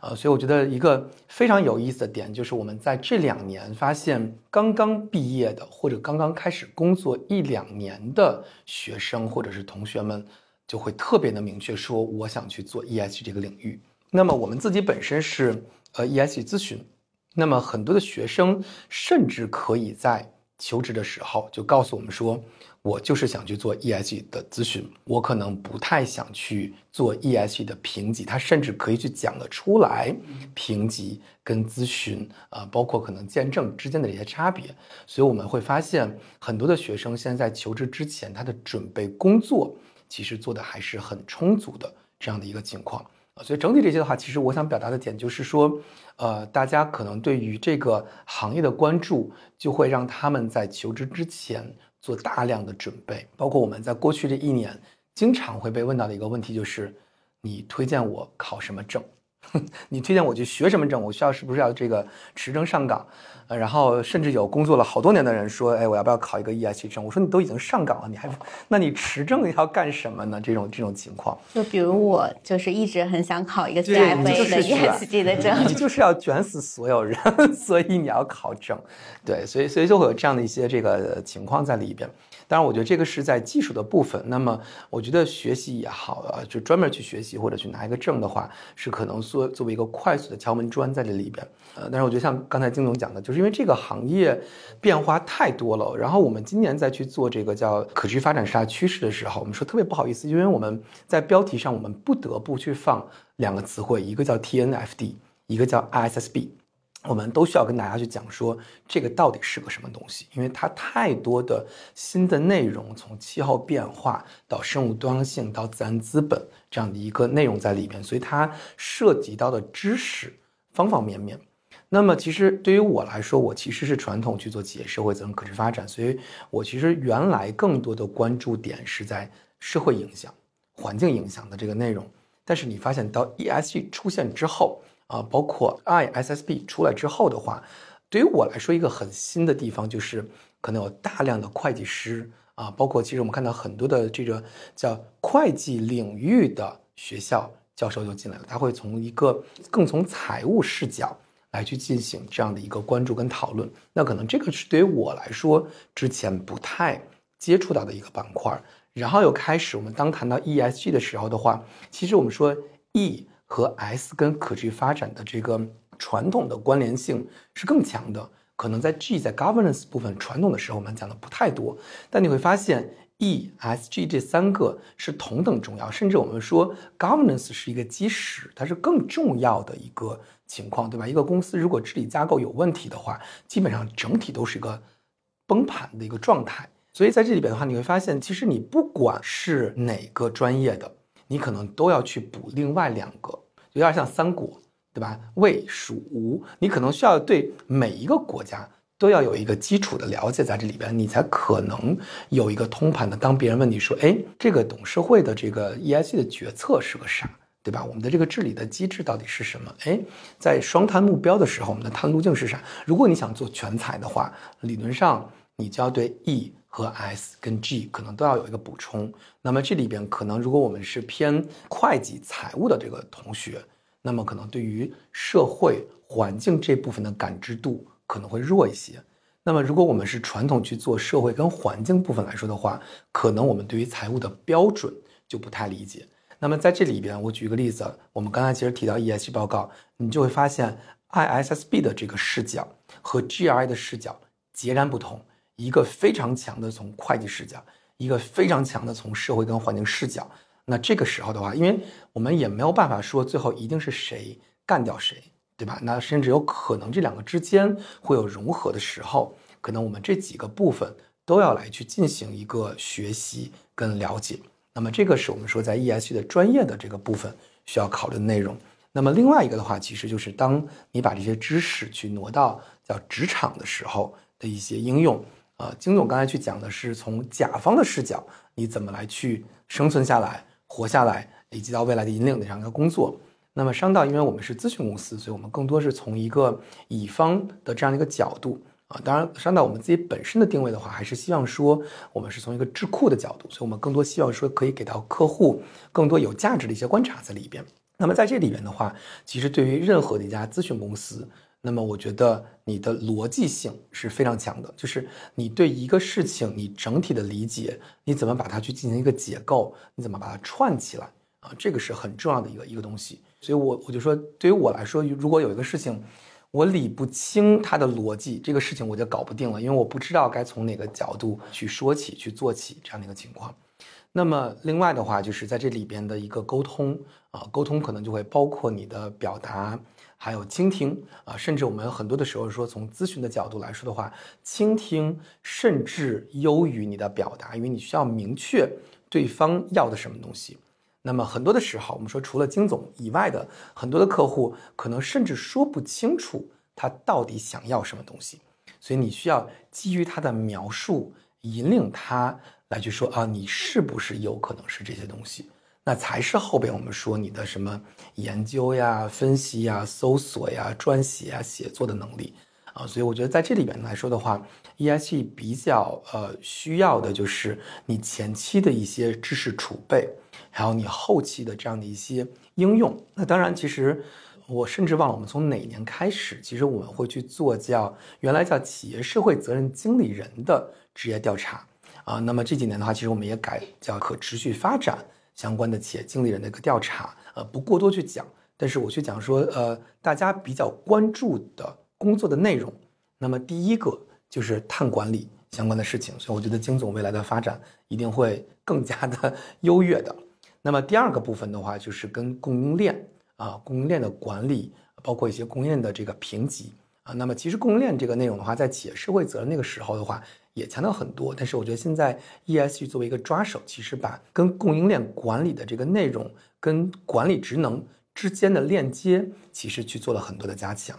呃，所以我觉得一个非常有意思的点就是，我们在这两年发现，刚刚毕业的或者刚刚开始工作一两年的学生或者是同学们，就会特别的明确说，我想去做 ESG 这个领域。那么我们自己本身是呃 ESG 咨询，那么很多的学生甚至可以在求职的时候就告诉我们说。我就是想去做 ESG 的咨询，我可能不太想去做 ESG 的评级，他甚至可以去讲得出来评级跟咨询啊，包括可能见证之间的一些差别。所以我们会发现，很多的学生现在在求职之前，他的准备工作其实做的还是很充足的这样的一个情况所以整体这些的话，其实我想表达的点就是说，呃，大家可能对于这个行业的关注，就会让他们在求职之前。做大量的准备，包括我们在过去这一年经常会被问到的一个问题，就是你推荐我考什么证？你推荐我去学什么证？我需要是不是要这个持证上岗？呃，然后甚至有工作了好多年的人说，哎，我要不要考一个 ESG 证？我说你都已经上岗了，你还那你持证要干什么呢？这种这种情况，就比如我就是一直很想考一个 CFA 的 ESG 的证，你就是要卷死所有人，所以你要考证，对，所以所以就会有这样的一些这个情况在里边。当然，我觉得这个是在技术的部分。那么，我觉得学习也好啊，就专门去学习或者去拿一个证的话，是可能作作为一个快速的敲门砖在这里边。呃，但是我觉得像刚才金总讲的，就是因为这个行业变化太多了。然后我们今年再去做这个叫可持续发展十大趋势的时候，我们说特别不好意思，因为我们在标题上我们不得不去放两个词汇，一个叫 TNFD，一个叫 ISSB。我们都需要跟大家去讲说，这个到底是个什么东西？因为它太多的新的内容，从气候变化到生物多样性到自然资本这样的一个内容在里边，所以它涉及到的知识方方面面。那么，其实对于我来说，我其实是传统去做企业社会责任可持续发展，所以我其实原来更多的关注点是在社会影响、环境影响的这个内容。但是你发现到 ESG 出现之后，啊，包括 ISSB 出来之后的话，对于我来说，一个很新的地方就是可能有大量的会计师啊，包括其实我们看到很多的这个叫会计领域的学校教授就进来了，他会从一个更从财务视角来去进行这样的一个关注跟讨论。那可能这个是对于我来说之前不太接触到的一个板块。然后又开始我们当谈到 ESG 的时候的话，其实我们说 E。和 S 跟可持续发展的这个传统的关联性是更强的，可能在 G 在 governance 部分传统的时候我们讲的不太多，但你会发现 E、S、G 这三个是同等重要，甚至我们说 governance 是一个基石，它是更重要的一个情况，对吧？一个公司如果治理架构有问题的话，基本上整体都是一个崩盘的一个状态。所以在这里边的话，你会发现，其实你不管是哪个专业的，你可能都要去补另外两个。有点像三国，对吧？魏、蜀、吴，你可能需要对每一个国家都要有一个基础的了解，在这里边，你才可能有一个通盘的。当别人问你说：“哎，这个董事会的这个 ESG 的决策是个啥？对吧？我们的这个治理的机制到底是什么？哎，在双碳目标的时候，我们的碳路径是啥？如果你想做全才的话，理论上你就要对 E 和 S 跟 G 可能都要有一个补充。那么这里边可能，如果我们是偏会计财务的这个同学。那么可能对于社会环境这部分的感知度可能会弱一些。那么如果我们是传统去做社会跟环境部分来说的话，可能我们对于财务的标准就不太理解。那么在这里边，我举一个例子，我们刚才其实提到 ESG 报告，你就会发现 ISSB 的这个视角和 GRI 的视角截然不同，一个非常强的从会计视角，一个非常强的从社会跟环境视角。那这个时候的话，因为我们也没有办法说最后一定是谁干掉谁，对吧？那甚至有可能这两个之间会有融合的时候，可能我们这几个部分都要来去进行一个学习跟了解。那么这个是我们说在 ESG 的专业的这个部分需要考虑的内容。那么另外一个的话，其实就是当你把这些知识去挪到叫职场的时候的一些应用。呃，金总刚才去讲的是从甲方的视角，你怎么来去生存下来。活下来，以及到未来的引领的这样一个工作。那么商道，因为我们是咨询公司，所以我们更多是从一个乙方的这样一个角度啊。当然，商道我们自己本身的定位的话，还是希望说我们是从一个智库的角度，所以我们更多希望说可以给到客户更多有价值的一些观察在里边。那么在这里边的话，其实对于任何的一家咨询公司，那么我觉得你的逻辑性是非常强的，就是你对一个事情你整体的理解，你怎么把它去进行一个解构，你怎么把它串起来啊，这个是很重要的一个一个东西。所以，我我就说，对于我来说，如果有一个事情我理不清它的逻辑，这个事情我就搞不定了，因为我不知道该从哪个角度去说起、去做起这样的一个情况。那么，另外的话，就是在这里边的一个沟通啊，沟通可能就会包括你的表达，还有倾听啊，甚至我们很多的时候说，从咨询的角度来说的话，倾听甚至优于你的表达，因为你需要明确对方要的什么东西。那么很多的时候，我们说除了金总以外的很多的客户，可能甚至说不清楚他到底想要什么东西，所以你需要基于他的描述，引领他。来去说啊，你是不是有可能是这些东西？那才是后边我们说你的什么研究呀、分析呀、搜索呀、撰写啊、写作的能力啊。所以我觉得在这里边来说的话，ESG 比较呃需要的就是你前期的一些知识储备，还有你后期的这样的一些应用。那当然，其实我甚至忘了我们从哪年开始，其实我们会去做叫原来叫企业社会责任经理人的职业调查。啊，那么这几年的话，其实我们也改叫可持续发展相关的企业经理人的一个调查，呃，不过多去讲，但是我去讲说，呃，大家比较关注的工作的内容，那么第一个就是碳管理相关的事情，所以我觉得金总未来的发展一定会更加的 优越的。那么第二个部分的话，就是跟供应链啊，供应链的管理，包括一些供应链的这个评级啊，那么其实供应链这个内容的话，在企业社会责任那个时候的话。也强调很多，但是我觉得现在 ESG 作为一个抓手，其实把跟供应链管理的这个内容跟管理职能之间的链接，其实去做了很多的加强。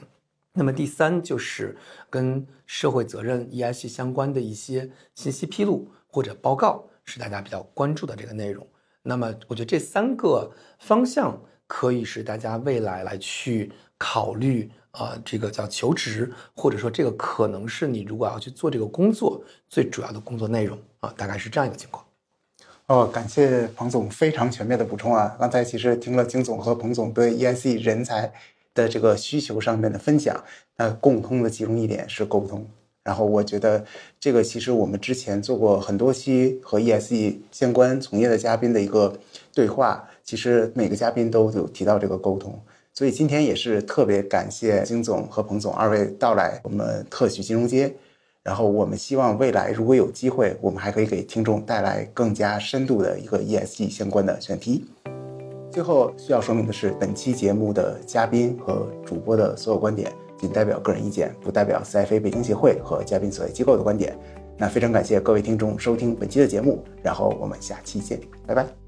那么第三就是跟社会责任 ESG 相关的一些信息披露或者报告，是大家比较关注的这个内容。那么我觉得这三个方向可以是大家未来来去考虑。啊，这个叫求职，或者说这个可能是你如果要去做这个工作最主要的工作内容啊，大概是这样一个情况。哦，感谢彭总非常全面的补充啊！刚才其实听了金总和彭总对 ESE 人才的这个需求上面的分享，那共通的其中一点是沟通。然后我觉得这个其实我们之前做过很多期和 ESE 相关从业的嘉宾的一个对话，其实每个嘉宾都有提到这个沟通。所以今天也是特别感谢金总和彭总二位到来我们特许金融街，然后我们希望未来如果有机会，我们还可以给听众带来更加深度的一个 ESG 相关的选题。最后需要说明的是，本期节目的嘉宾和主播的所有观点仅代表个人意见，不代表 CFA 北京协会和嘉宾所在机构的观点。那非常感谢各位听众收听本期的节目，然后我们下期见，拜拜。